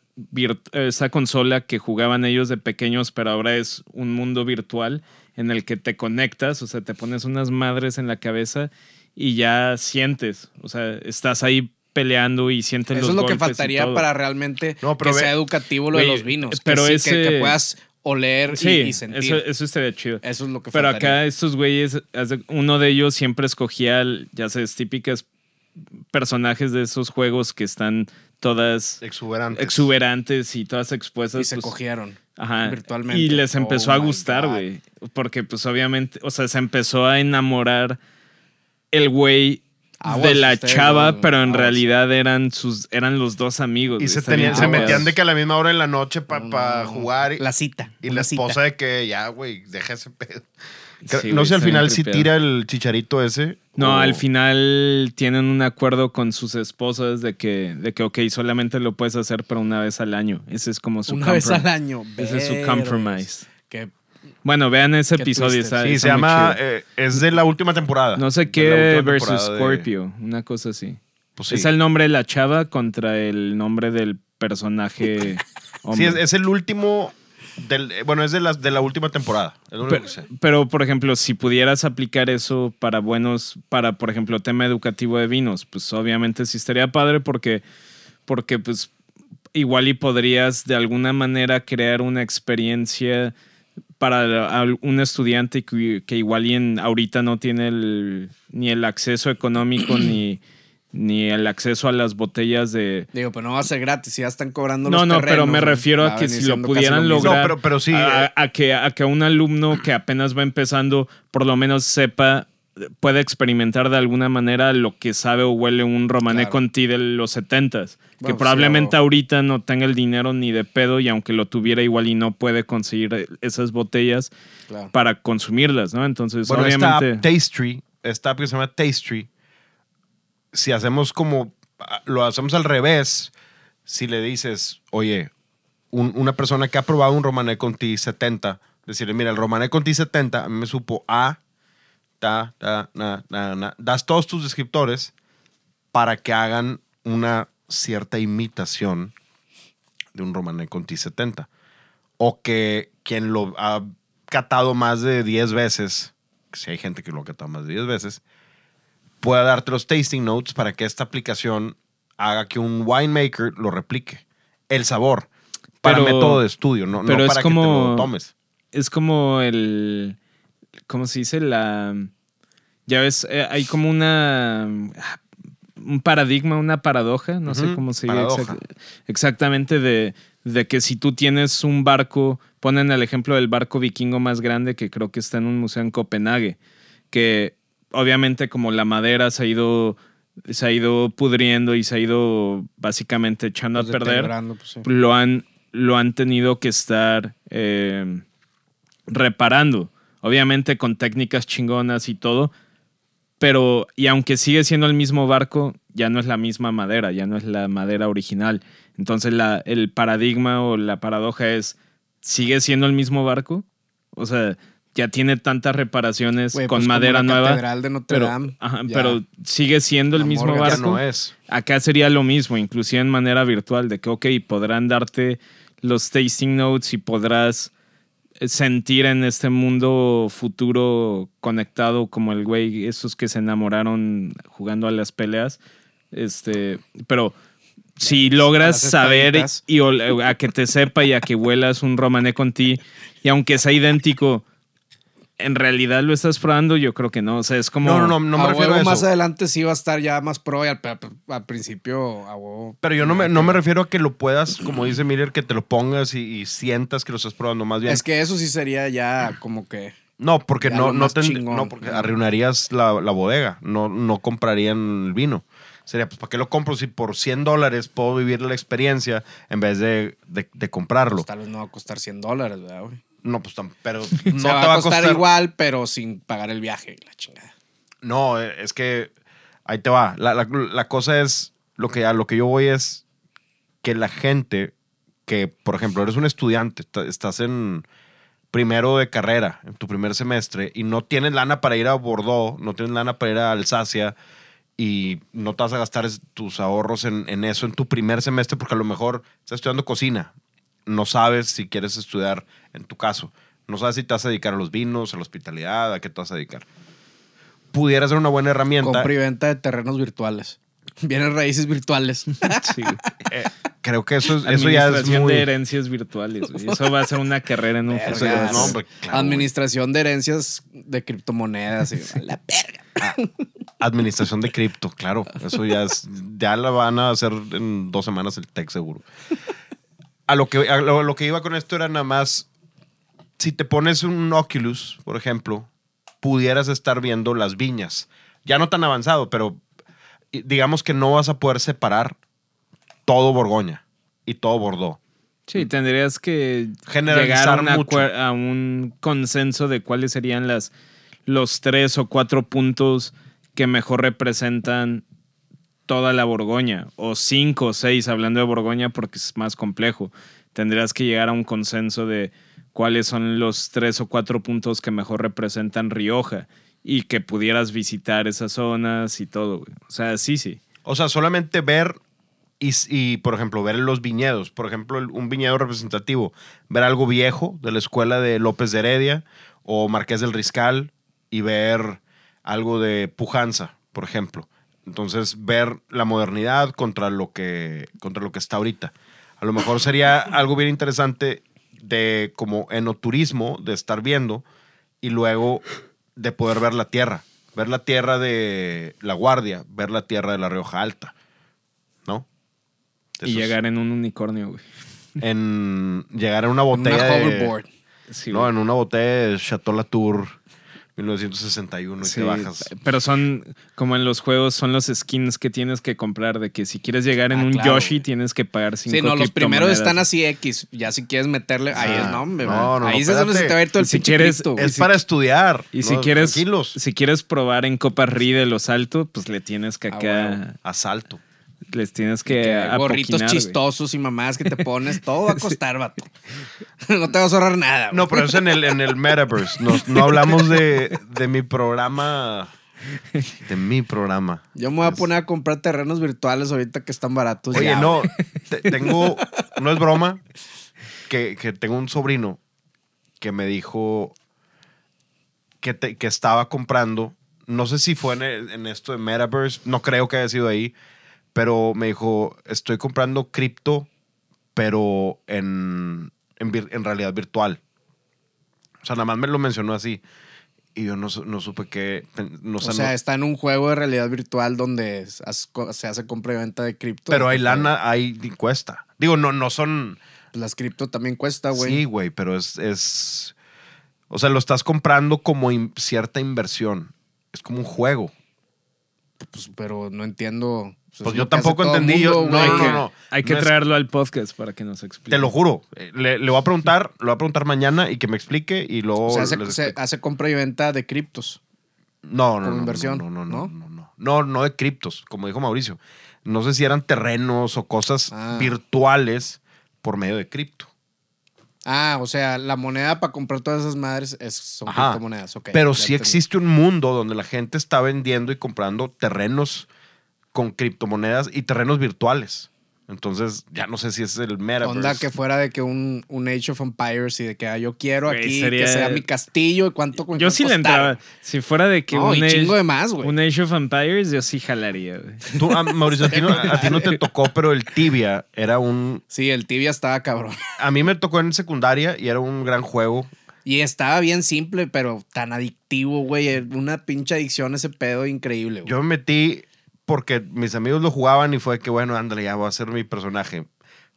esa consola que jugaban ellos de pequeños, pero ahora es un mundo virtual en el que te conectas, o sea, te pones unas madres en la cabeza y ya sientes, o sea, estás ahí peleando y sientes Eso los es lo que golpes faltaría para realmente No, pero que ve- sea educativo lo de los vinos. pero que, sí, que- ese- que, puedas oler y- Sí, y, sentir. eso, Eso, eso estaría chido. es lo que Pero faltaría. acá estos güeyes, uno de ellos siempre escogía, ya sabes, típicas personajes de esos juegos que están todas Exuberante. exuberantes y todas expuestas. y se pues, cogieron. ajá, virtualmente. Y les empezó Oh a my gustar, güey. Porque pues obviamente, o sea, se empezó a enamorar el güey Aguas de la ustedes, chava, no, pero en aguas. realidad eran sus eran los dos amigos. Y güey. se, tenían, se metían de que a la misma hora en la noche para no, jugar. Y La cita. y la cita. esposa de que ya, güey, deja ese pedo. Sí, no güey, sé al final si tira el chicharito ese. No, o- al final tienen un acuerdo con sus esposas de que, de que, ok, solamente lo puedes hacer, pero una vez al año. Ese es como su Una vez al año. Ese es su compromise. Bueno, vean ese Qué episodio. Está, Sí, está se llama. eh, es de la última temporada. no sé qué versus de- Scorpio, una cosa así. Pues sí. Es el nombre de la chava contra el nombre del personaje Sí, hombre. es, es el último. Del, eh, bueno, es de la, de la última temporada. Es lo único pero, que sé. pero, por ejemplo, si pudieras aplicar eso para buenos, para, por ejemplo, tema educativo de vinos, pues obviamente sí estaría padre porque, porque pues, igual y podrías de alguna manera crear una experiencia para un estudiante que, que igual y en, ahorita no tiene el- ni el acceso económico ni, ni el acceso a las botellas de... Digo, pero no va a ser gratis, si ya están cobrando No, los no, pero terrenos, me refiero a que si lo pudieran mismo. lograr No, pero- pero sí, a, eh. a que, a que un alumno que apenas va empezando por lo menos sepa, puede experimentar de alguna manera lo que sabe o huele un Romané Claro. Conti de los 70s. que probablemente sí, o- ahorita no tenga el dinero ni de pedo y aunque lo tuviera igual y no puede conseguir esas botellas Claro. para consumirlas, ¿no? Entonces, Bueno, esta obviamente... app Tastree, esta app que se llama Tastree, si hacemos como, lo hacemos al revés, si le dices, oye, un- una persona que ha probado un Romané Conti 70, decirle, mira, el Romané Conti 70 a mí me supo A, ta, ta, na, na, na. Das todos tus descriptores para que hagan una cierta imitación de un Romané Conti 70. O que quien lo ha catado más de 10 veces, si hay gente que lo ha catado más de 10 veces, pueda darte los tasting notes para que esta aplicación haga que un winemaker lo replique. El sabor. Para Pero- método de estudio, no, no pero es para que te como- lo tomes. es como el. ¿Cómo se dice? La. Ya ves, eh, hay como una. Un paradigma, una paradoja, no sé cómo se paradoja. exact- exactamente, de, de que si tú tienes un barco, ponen el ejemplo del barco vikingo más grande que creo que está en un museo en Copenhague, que obviamente como la madera se ha ido, se ha ido pudriendo y se ha ido básicamente echando Pues a perder deteriorando, pues, sí. lo han, lo han tenido que estar eh, reparando. Obviamente con técnicas chingonas y todo. Pero, y aunque sigue siendo el mismo barco, ya no es la misma madera, ya no es la madera original. Entonces la, el paradigma o la paradoja es, ¿sigue siendo el mismo barco? O sea, ya tiene tantas reparaciones con pues, como madera la nueva. Catedral de Notre Pero, Dame, ajá, pero sigue siendo el La mismo Ya barco. no es. Acá sería lo mismo, inclusive en manera virtual, de que, ok, podrán darte los tasting notes y podrás sentir en este mundo futuro conectado como el güey, esos que se enamoraron jugando a las peleas. Este, pero si logras saber y a que te sepa y a que huelas un romané con ti, y aunque sea idéntico, en realidad lo estás probando, yo creo que no. O sea, es como. No, no, no, no me a refiero a eso. más adelante sí va a estar ya más pro y al, al- al principio a huevo. Pero yo no me, no me refiero a que lo puedas, como dice Miller, que te lo pongas y, y sientas que lo estás probando más bien. Es que eso sí sería ya como que. no, porque no, no, ten- chingón. no, porque arruinarías la, la bodega. No, no comprarían el vino. Sería, pues, ¿para qué lo compro si por 100 dólares puedo vivir la experiencia en vez de, de- de comprarlo? Pues, tal vez no va a costar 100 dólares, ¿verdad, güey? No, pues, pero no No te va, a costar, igual, pero sin pagar el viaje, la chingada. No, eh, es que ahí te va. La, la- la cosa es, lo que, a lo que yo voy es que la gente que, por ejemplo, eres un estudiante, est- estás en primero de carrera, en tu primer semestre, y no tienes lana para ir a Bordeaux, no tienes lana para ir a Alsacia, y no te vas a gastar tus ahorros en, en eso en tu primer semestre, porque a lo mejor estás estudiando cocina. No sabes si quieres estudiar, en tu caso. No sabes si te vas a dedicar a los vinos, a la hospitalidad, a qué te vas a dedicar pudiera ser una buena herramienta. Compra y venta de terrenos virtuales. Vienen raíces virtuales. Sí, güey. Eh, creo que eso, es- eso ya es Administración muy... de herencias virtuales. güey. Eso va a ser una carrera en un futuro. No, claro, Administración de herencias de criptomonedas. y- la verga. Administración de cripto, claro. Eso ya es... Ya la van a hacer en dos semanas el tech seguro. A lo que, a lo, lo que iba con esto era nada más... Si te pones un Oculus, por ejemplo, pudieras estar viendo las viñas. Ya no tan avanzado, pero digamos que no vas a poder separar todo Borgoña y todo Bordeaux. Sí, tendrías que Generalizar llegar a, a un consenso de cuáles serían las, los tres o cuatro puntos que mejor representan toda la Borgoña, o cinco o seis, hablando de Borgoña porque es más complejo. Tendrías que llegar a un consenso de cuáles son los tres o cuatro puntos que mejor representan Rioja y que pudieras visitar esas zonas y todo. O sea, sí, sí. O sea, solamente ver y, y, por ejemplo, ver los viñedos. Por ejemplo, un viñedo representativo. Ver algo viejo de la escuela de López de Heredia o Marqués del Riscal y ver algo de Pujanza, por ejemplo. Entonces, ver la modernidad contra lo que, contra lo que está ahorita. A lo mejor sería algo bien interesante de como enoturismo, de estar viendo y luego de poder ver la tierra. Ver la tierra de La Guardia, ver la tierra de La Rioja Alta. ¿No? Y llegar en un unicornio, güey. En llegar en una Una botella de... hoverboard. Sí, no, güey. en una botella de Chateau Latour 1961 y Sí, te bajas. Pero son, como en los juegos, son los skins que tienes que comprar. De que si quieres llegar en Ah, un claro, Yoshi, güey. tienes que pagar 5 Sí, no, los primeros están así X. Ya si quieres meterle, ahí Ah, es, no, hombre. no, no, ahí no, es donde se te va a ir todo el Y si quieres- cripto. Es para estudiar. Y si ¿no? quieres, Tranquilos. si quieres probar en Copa Ri de los altos, pues le tienes que Ah, acá, huevo. Asalto. Les tienes que, Que apoquinar, gorritos güey. chistosos y mamás que te pones, todo va a costar, vato. no te vas a ahorrar nada. güey. No, pero es en el, en el Metaverse. No, no hablamos de, de mi programa. De mi programa. Yo me voy a poner a comprar terrenos virtuales ahorita que están baratos. Oye, ya, no, tengo, no es broma, que, que tengo un sobrino que me dijo que, te- que estaba comprando, no sé si fue en, el- en esto de Metaverse, no creo que haya sido ahí, pero me dijo, estoy comprando cripto, pero en, en, en realidad virtual. O sea, nada más me lo mencionó así. Y yo no, no supe que... No, O sea, no- está en un juego de realidad virtual donde se hace compra y venta de cripto. pero hay lana, hay cuesta. Digo, no, no son... Las cripto también cuesta, güey. Sí, güey, pero es, es. O sea, lo estás comprando como in- cierta inversión. Es como un juego. Pues, pero no entiendo. Pues es yo lo tampoco entendí, yo- no, güey. no, Hay que, no. hay que No es- traerlo al podcast para que nos explique. Te lo juro. Eh, Le, le voy a preguntar, le voy a preguntar mañana y que me explique y luego. O sea, hace, se- hace compra y venta de criptos. no, no, como no, inversión, No, no, no, ¿no? no, no. No, no de criptos, como dijo Mauricio. No sé si eran terrenos o cosas Ah. virtuales por medio de cripto. Ah, o sea, la moneda para comprar todas esas madres es, son Ajá. criptomonedas. ok, Pero sí entendí. existe un mundo donde la gente está vendiendo y comprando terrenos con criptomonedas y terrenos virtuales. Entonces, ya no sé si es el metaverse. Onda que fuera de que un, un Age of Empires y de que ah, yo quiero Güey, aquí sería- que sea mi castillo y cuánto Yo sí le entraba. Si fuera de que No, un, y Age, chingo de más, güey. un Age of Empires, yo sí jalaría, güey. Tú, ah, Mauricio, a ti, no, a ti no te tocó, pero el tibia era un... Sí, el tibia estaba cabrón. A mí me tocó en secundaria y era un gran juego. Y estaba bien simple, pero tan adictivo, güey. Una pinche adicción ese pedo increíble, güey. Yo me metí porque mis amigos lo jugaban y fue que, bueno, ándale, ya voy a ser mi personaje.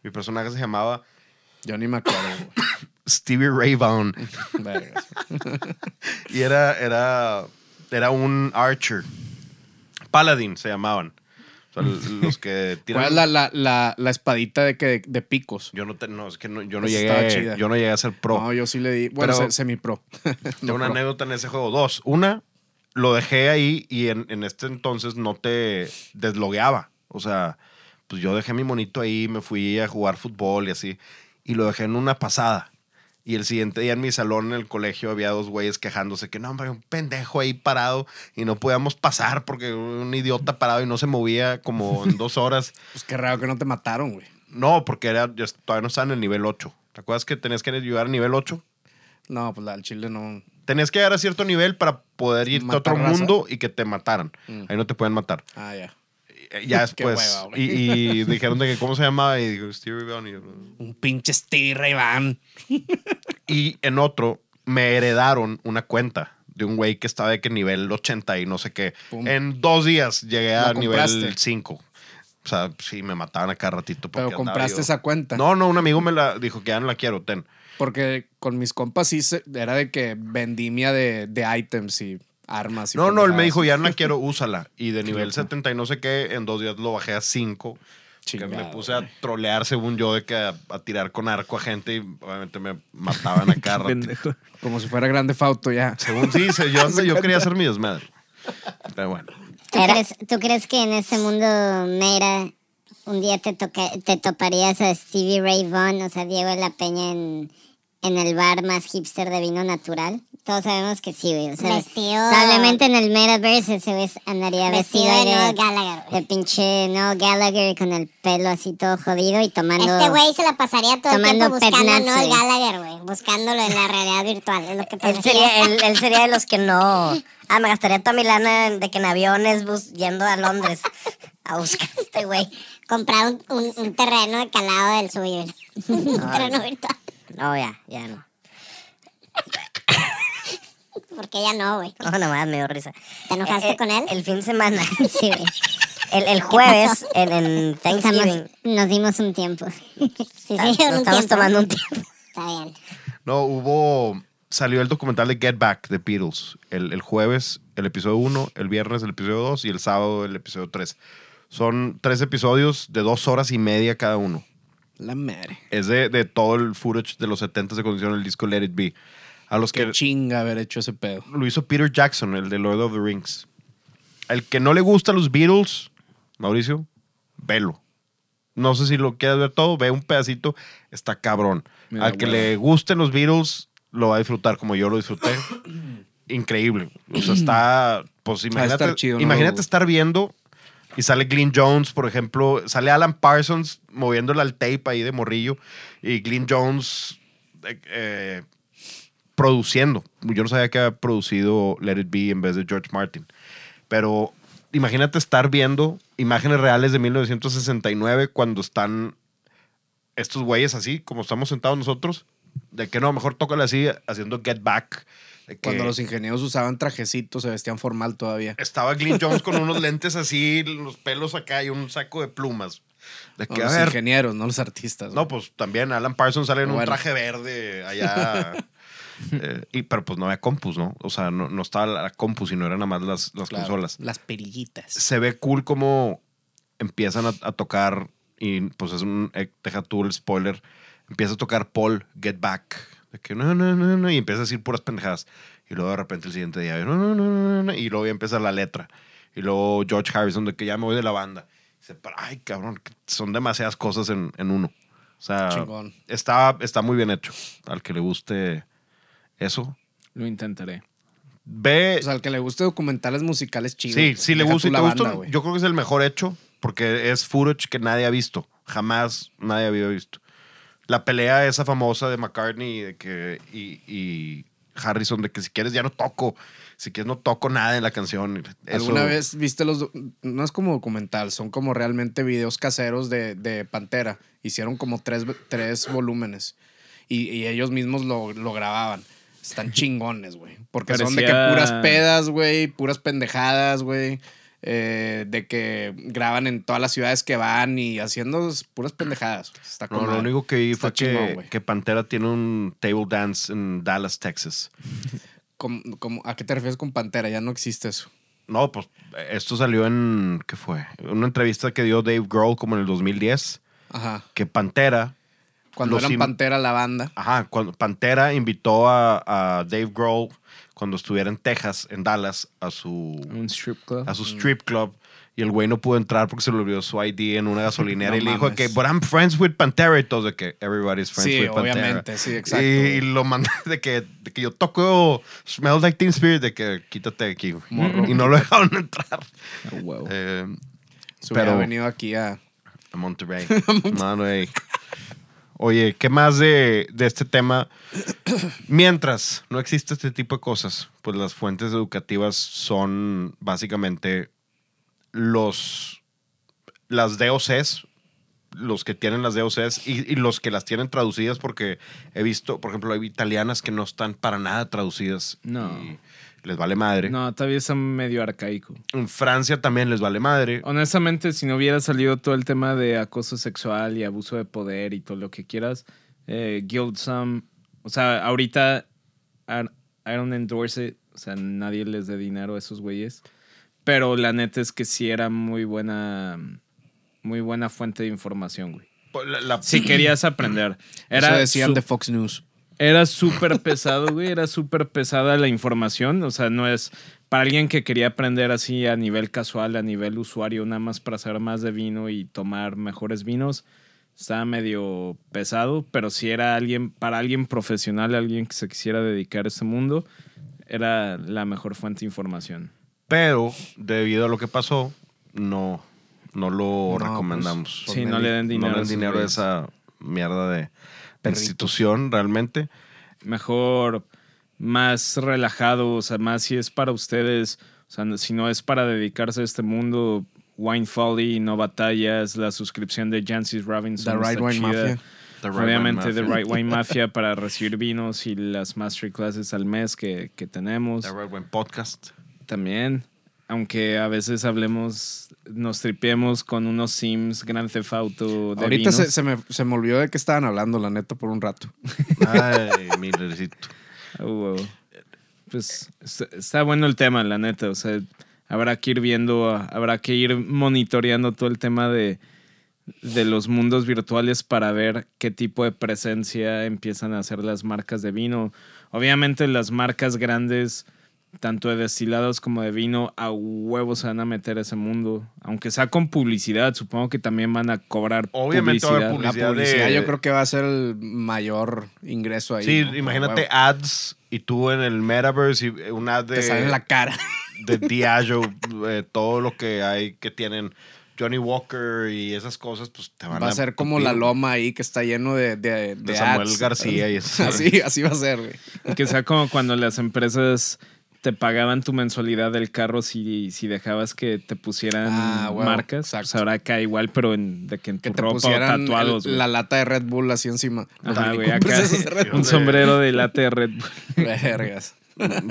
Mi personaje se llamaba Yo ni me acuerdo, güey. Stevie Ray Vaughan y era, era, era un archer. Paladin se llamaban. O sea, los que tiran... ¿Cuál es la, la, la, la espadita de, que, de picos? Yo no, te- no, es que no- yo no Esa llegué, yo no llegué a ser pro. No, yo sí le di. Bueno, Pero- se- semi-pro. Tengo una pro. anécdota en ese juego. Dos. Una, lo dejé ahí y en, en este entonces no te deslogueaba. O sea, pues yo dejé mi monito ahí, me fui a jugar fútbol y así. Y lo dejé en una pasada. Y el siguiente día en mi salón en el colegio había dos güeyes quejándose que no, hombre, un pendejo ahí parado y no podíamos pasar porque un idiota parado y no se movía como en dos horas. Pues qué raro que no te mataron, güey. No, porque era, yo todavía no estaba en el nivel 8. ¿Te acuerdas que tenías que llegar al nivel 8? No, pues del chile no. Tenías que llegar a cierto nivel para poder irte a otro raza. mundo y que te mataran. Mm. Ahí no te pueden matar. Ah, ya. Eh, Ya Qué después. hueva, güey. y, y dijeron de que cómo se llamaba y digo, Stevie. Y, yo, Un pinche Stevie Ray Vaughan. y en otro me heredaron una cuenta de un güey que estaba de que nivel 80 y no sé qué. Pum. En dos días llegué a ¿La nivel compraste? 5. O sea, sí, me mataban a cada ratito. porque Pero compraste yo- esa cuenta. No, no, un amigo me la dijo que ya no la quiero, ten. Porque con mis compas sí se- era de que vendimia de, de items y armas. Y No, no, él me dijo, ya no la quiero, úsala. Y de nivel loco. 70 y no sé qué, en dos días lo bajé a 5. Que me Chingado, puse a trolear según yo de que a, a tirar con arco a gente y obviamente me mataban a cada rato. Como si fuera grande fauto ya. Según sí, se- yo, yo quería hacer mi desmadre. Pero bueno. ¿Tú crees, tú crees que en ese mundo Meira un día te, toca, te toparías a Stevie Ray Vaughan, o sea, Diego de la Peña en, en el bar más hipster de vino natural? Todos sabemos que sí, güey. O sea, Vestido- probablemente en el Metaverse ese güey andaría vestido, Vestido de Noel Gallagher, güey. de pinche Noel Gallagher con el pelo así todo jodido y tomando... Este güey se la pasaría todo el tiempo buscando a Noel. Gallagher, güey. Buscándolo en la realidad virtual. Es lo que Él sería, él, él sería de los que no... Ah, me gastaría toda mi lana de que en aviones bus, yendo a Londres a buscar a este güey. comprar un, un, un terreno de calado del suyo. un terreno virtual. No, ya, ya no. Porque ya no, güey. No, nomás me dio risa. ¿Te enojaste Eh, con él? El fin de semana. Sí, güey. El, el jueves, en, en Thanksgiving. Estamos- nos dimos un tiempo. sí, ah, sí, nos un estamos tiempo. tomando un tiempo. Está bien. No, hubo. Salió el documental de Get Back de Beatles. El, el jueves, el episodio 1, el viernes, el episodio 2 y el sábado, el episodio 3. Son tres episodios de dos horas y media cada uno. La madre. Es de, de todo el footage de los 70 de condición el disco Let It Be. A los Qué que chinga haber hecho ese pedo. lo hizo Peter Jackson, el de Lord of the Rings. El que no le gusta los Beatles, Mauricio, velo. No sé si lo quieres ver todo, ve un pedacito, está cabrón. Me da Al que le gusten los Beatles, lo va a disfrutar como yo lo disfruté. Increíble. O sea, está, pues imagínate, estar chido, ¿no? imagínate estar viendo y sale Glyn Jones, por ejemplo, sale Alan Parsons moviéndole al tape ahí de morrillo y Glyn Jones eh, eh, produciendo. Yo no sabía que había producido Let It Be en vez de George Martin. Pero imagínate estar viendo imágenes reales de 1969 cuando están estos güeyes así, como estamos sentados nosotros, de que no, mejor tócale así, haciendo Get Back. Que Cuando los ingenieros usaban trajecitos, se vestían formal todavía. Estaba Glyn Jones con unos lentes así, los pelos acá y un saco de plumas. De No, que, a los ver, ingenieros, no los artistas. no, pues también Alan Parsons sale en un traje verde allá. eh, y, pero pues no había compus, ¿no? O sea, no, no estaba la compu, sino eran nada más las, las Claro, consolas. Las perillitas. Se ve cool como empiezan a, a tocar y pues es un, eh, deja tú el spoiler, empieza a tocar Paul Get Back. De que no, no, no, no, y empieza a decir puras pendejadas. Y luego de repente el siguiente día, no, no, no, no, no, y luego ya empieza la letra. Y luego George Harrison de que ya me voy de la banda. Dice, pero, ay, cabrón, son demasiadas cosas en, en uno. O sea, Chingón. está, está muy bien hecho. Al que le guste eso, Lo intentaré. ve. O sea, al que le guste documentales musicales chidos. sí, si le gusta y la te gusta, yo creo que es el mejor hecho porque es footage que nadie ha visto. Jamás nadie había visto. La pelea esa famosa de McCartney de que, y, y Harrison de que si quieres ya no toco. Si quieres no toco nada en la canción. Eso- ¿Alguna vez viste los... No es como documental, son como realmente videos caseros de, de Pantera. Hicieron como tres, tres volúmenes. Y, y ellos mismos lo, lo grababan. Están chingones, güey. Porque son de que puras pedas, güey. Puras pendejadas, güey. Eh, de que graban en todas las ciudades que van y haciendo puras pendejadas. Está No, lo único que vi fue chingón, que, que Pantera tiene un table dance en Dallas, Texas. Como- ¿A qué te refieres con Pantera? Ya no existe eso. No, pues esto salió en, ¿qué fue? Una entrevista que dio Dave Grohl como en el 2010, Ajá. que Pantera, Cuando eran Pantera la banda. ajá, cuando Pantera invitó a, a Dave Grohl cuando estuviera en Texas, en Dallas, a su, Un strip club. a su strip club. Y el güey no pudo entrar porque se le olvidó su ID en una gasolinera No y le dijo mames. que, but I'm friends with Pantera y todos de que everybody's friends Sí, with Pantera. obviamente, sí, exacto, Y, lo mandé de que, de que yo toco Smells Like Teen Spirit, de que quítate de aquí, güey. Morro. Y no lo dejaron entrar. Ah, huevo. Eh, pero- venido aquí a... a Monterrey. Monterrey. Oye, ¿qué más de, de este tema? Mientras no existe este tipo de cosas, pues las fuentes educativas son básicamente los las DOCs, los que tienen las DOCs y, y los que las tienen traducidas porque he visto, por ejemplo, hay italianas que no están para nada traducidas. No. y les vale madre. No, todavía está medio arcaico. En Francia también les vale madre. Honestamente, si no hubiera salido todo el tema de acoso sexual y abuso de poder y todo lo que quieras, eh, Guildsum, o sea, ahorita I, don't endorse it, o sea, nadie les dé dinero a esos güeyes, pero la neta es que sí era muy buena, muy buena fuente de información, güey. Pues, la- la- Si querías aprender. Era Eso decían su- de Fox News. Era súper pesado, güey. Era súper pesada la información. O sea, no es para alguien que quería aprender así a nivel casual, a nivel usuario, nada más para saber más de vino y tomar mejores vinos. Estaba medio pesado, pero si era alguien, para alguien profesional, alguien que se quisiera dedicar a este mundo, era la mejor fuente de información. Pero debido a lo que pasó, no, no lo No, recomendamos. pues, Sí, no le den dinero No le den dinero a esa mierda de, institución realmente. mejor más relajado, o sea, más si es para ustedes, o sea, si no es para dedicarse a este mundo, Wine Folly, No Batallas, la suscripción de Jancis Robinson. The Right Wine chida. Mafia. The Right Obviamente Wine The Mafia. Right Wine Mafia para recibir vinos y las masterclasses al mes que, que tenemos. The Right Wine Podcast. También, aunque a veces hablemos, nos tripiemos con unos Sims Grand Theft Auto de Ahorita se, me, se me olvidó de qué estaban hablando, la neta, por un rato. Ay, Millercito. Ah, huevo. Pues está, está bueno el tema, la neta. O sea, habrá que ir viendo, habrá que ir monitoreando todo el tema de, de los mundos virtuales para ver qué tipo de presencia empiezan a hacer las marcas de vino. Obviamente las marcas grandes, tanto de destilados como de vino, a huevos se van a meter a ese mundo. Aunque sea con publicidad, supongo que también van a cobrar Obviamente a publicidad. La Publicidad de- yo creo que va a ser el mayor ingreso ahí. Sí, ¿no? imagínate Huevo. ads y tú en el metaverse y un ad de, Te sale en la cara. de Diageo, eh, todo lo que hay que tienen Johnny Walker y esas cosas, pues te van Va a ser como la loma ahí que está lleno de, de, de Samuel ads. García y eso. Así, así va a ser, güey. Que sea como cuando las empresas te pagaban tu mensualidad del carro si, si dejabas que te pusieran Ah, marcas. exacto. Pues ahora acá igual, pero en, de que en Que tu te ropa o pusieran tatuados. el- la lata de Red Bull así encima. Ajá, güey, acá un sombrero de late de Red Bull. Vergas.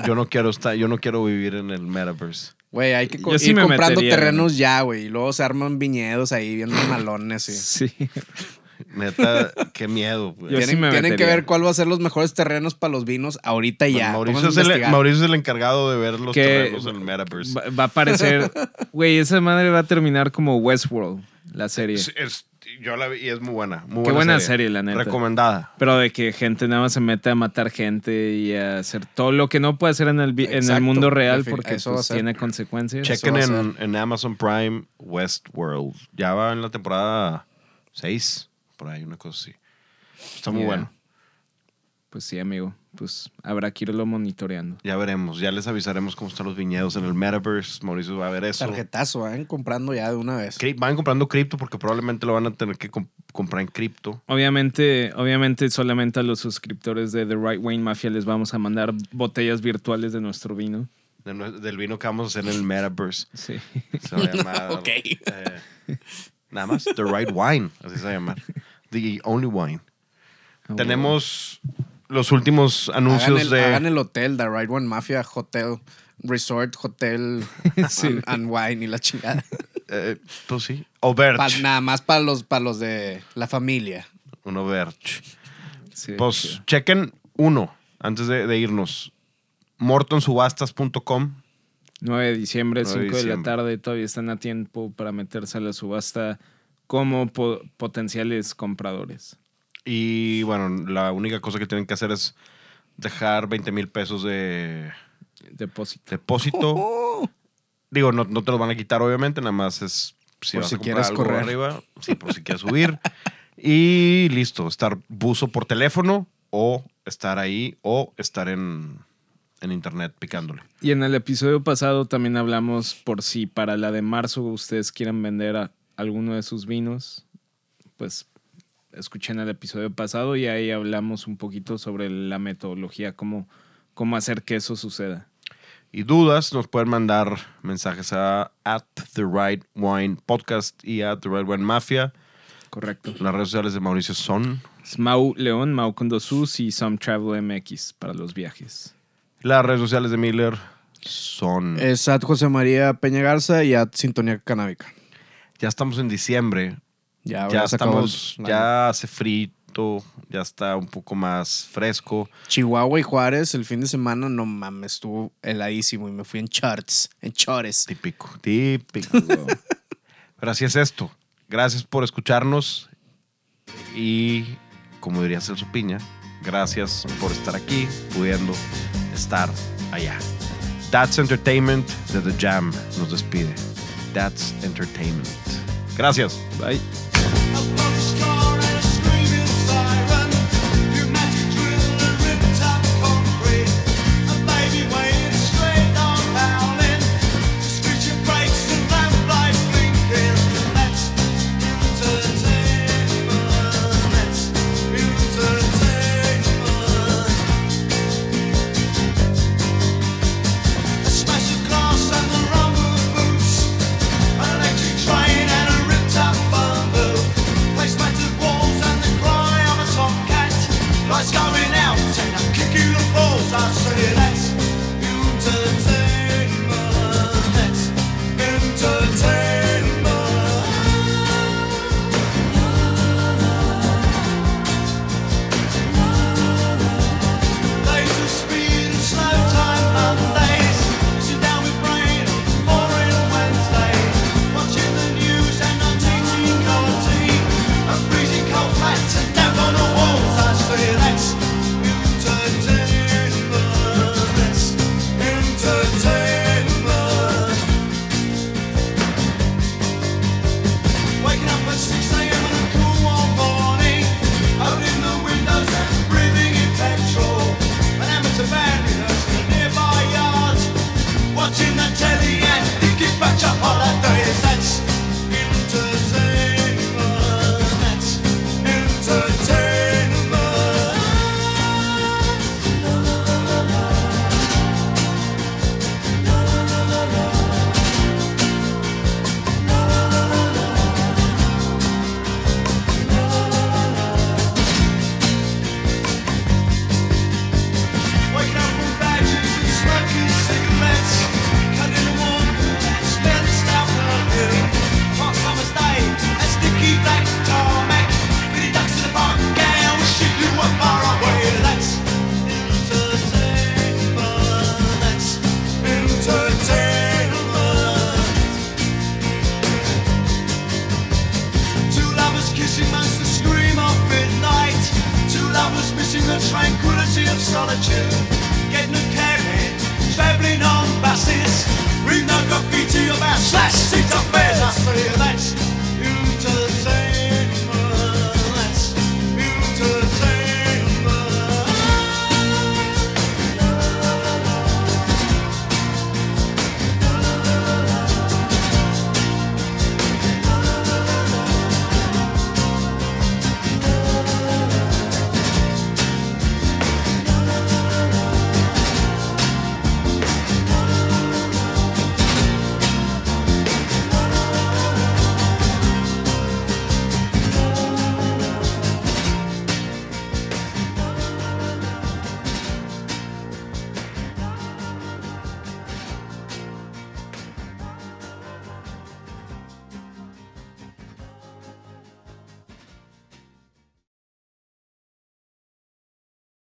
Yo no quiero estar, yo no quiero vivir en el metaverse. Güey, hay que co- sí ir me comprando metería, terrenos ya, güey. Y luego se arman viñedos ahí, viendo malones. Y... Sí. Neta, qué miedo. sí Tienen, me tienen que ver cuál va a ser los mejores terrenos para los vinos ahorita y ya. Mauricio, es el, investigar. Mauricio es el encargado de ver los Que terrenos en el metaverse. Va, va a aparecer. Güey, esa madre va a terminar como Westworld, la serie. Es- es- yo la vi y es muy buena. Muy Qué buena serie, la neta. Recomendada. Pero de que gente nada más se mete a matar gente y a hacer todo lo que no puede hacer en el, en el mundo real porque eso pues, tiene consecuencias. Chequen en, en Amazon Prime Westworld. Ya va en la temporada 6, por ahí, una cosa así. Está muy Yeah. bueno. Pues sí, amigo. Pues habrá que irlo monitoreando. Ya veremos. Ya les avisaremos cómo están los viñedos en el metaverse. Mauricio va a ver eso. Tarjetazo, vayan comprando ya de una vez. Van comprando cripto porque probablemente lo van a tener que comp- comprar en cripto. Obviamente, obviamente solamente a los suscriptores de The Right Wayne Mafia les vamos a mandar botellas virtuales de nuestro vino. de del vino que vamos a hacer en el metaverse. Sí. Se va a llamar. Ok. eh, nada más. The Right Wine. Así se va a llamar. The Only Wine. Tenemos los últimos anuncios Hagan el, de. hagan el hotel, The Right One Mafia Hotel, Resort, Hotel Sí. and, and Wine y la chingada. eh, pues sí. Pa- nada más para los, para los de la familia. Un. Sí, Pues sí. chequen uno antes de, de irnos. mortonsubastas.com. 9 de diciembre, 9 5 de de, la tarde, todavía están a tiempo para meterse a la subasta como po- potenciales compradores. Y bueno, la única cosa que tienen que hacer es dejar 20 mil pesos de Depósito. depósito. Digo, no, no te lo van a quitar, obviamente, nada más es si Por vas si a quieres algo correr. arriba, sí, por si quieres subir. Y listo, estar buzo por teléfono o estar ahí o estar en, en internet picándole. Y en el episodio pasado también hablamos por si para la de marzo ustedes quieren vender a alguno de sus vinos, pues escuchen el episodio pasado y ahí hablamos un poquito sobre la metodología, cómo, cómo hacer que eso suceda. Y dudas, nos pueden mandar mensajes a at the right wine podcast y at the right wine mafia. Correcto. Las redes sociales de Mauricio son Es Mau León, Mau con dos U's y Some Travel MX para los viajes. Las redes sociales de Miller son Es at José María Peña Garza y at Sintonía Canábica. ya estamos en diciembre Ya, ya estamos, el- ya hace frito, ya está un poco más fresco. Chihuahua y Juárez el fin de semana, no mames, estuvo heladísimo y me fui en charts, en chores. Típico, típico. Pero así es esto. Gracias por escucharnos y, como diría Celso Piña, gracias por estar aquí, pudiendo estar allá. That's Entertainment de The Jam nos despide. That's Entertainment. Gracias. Bye.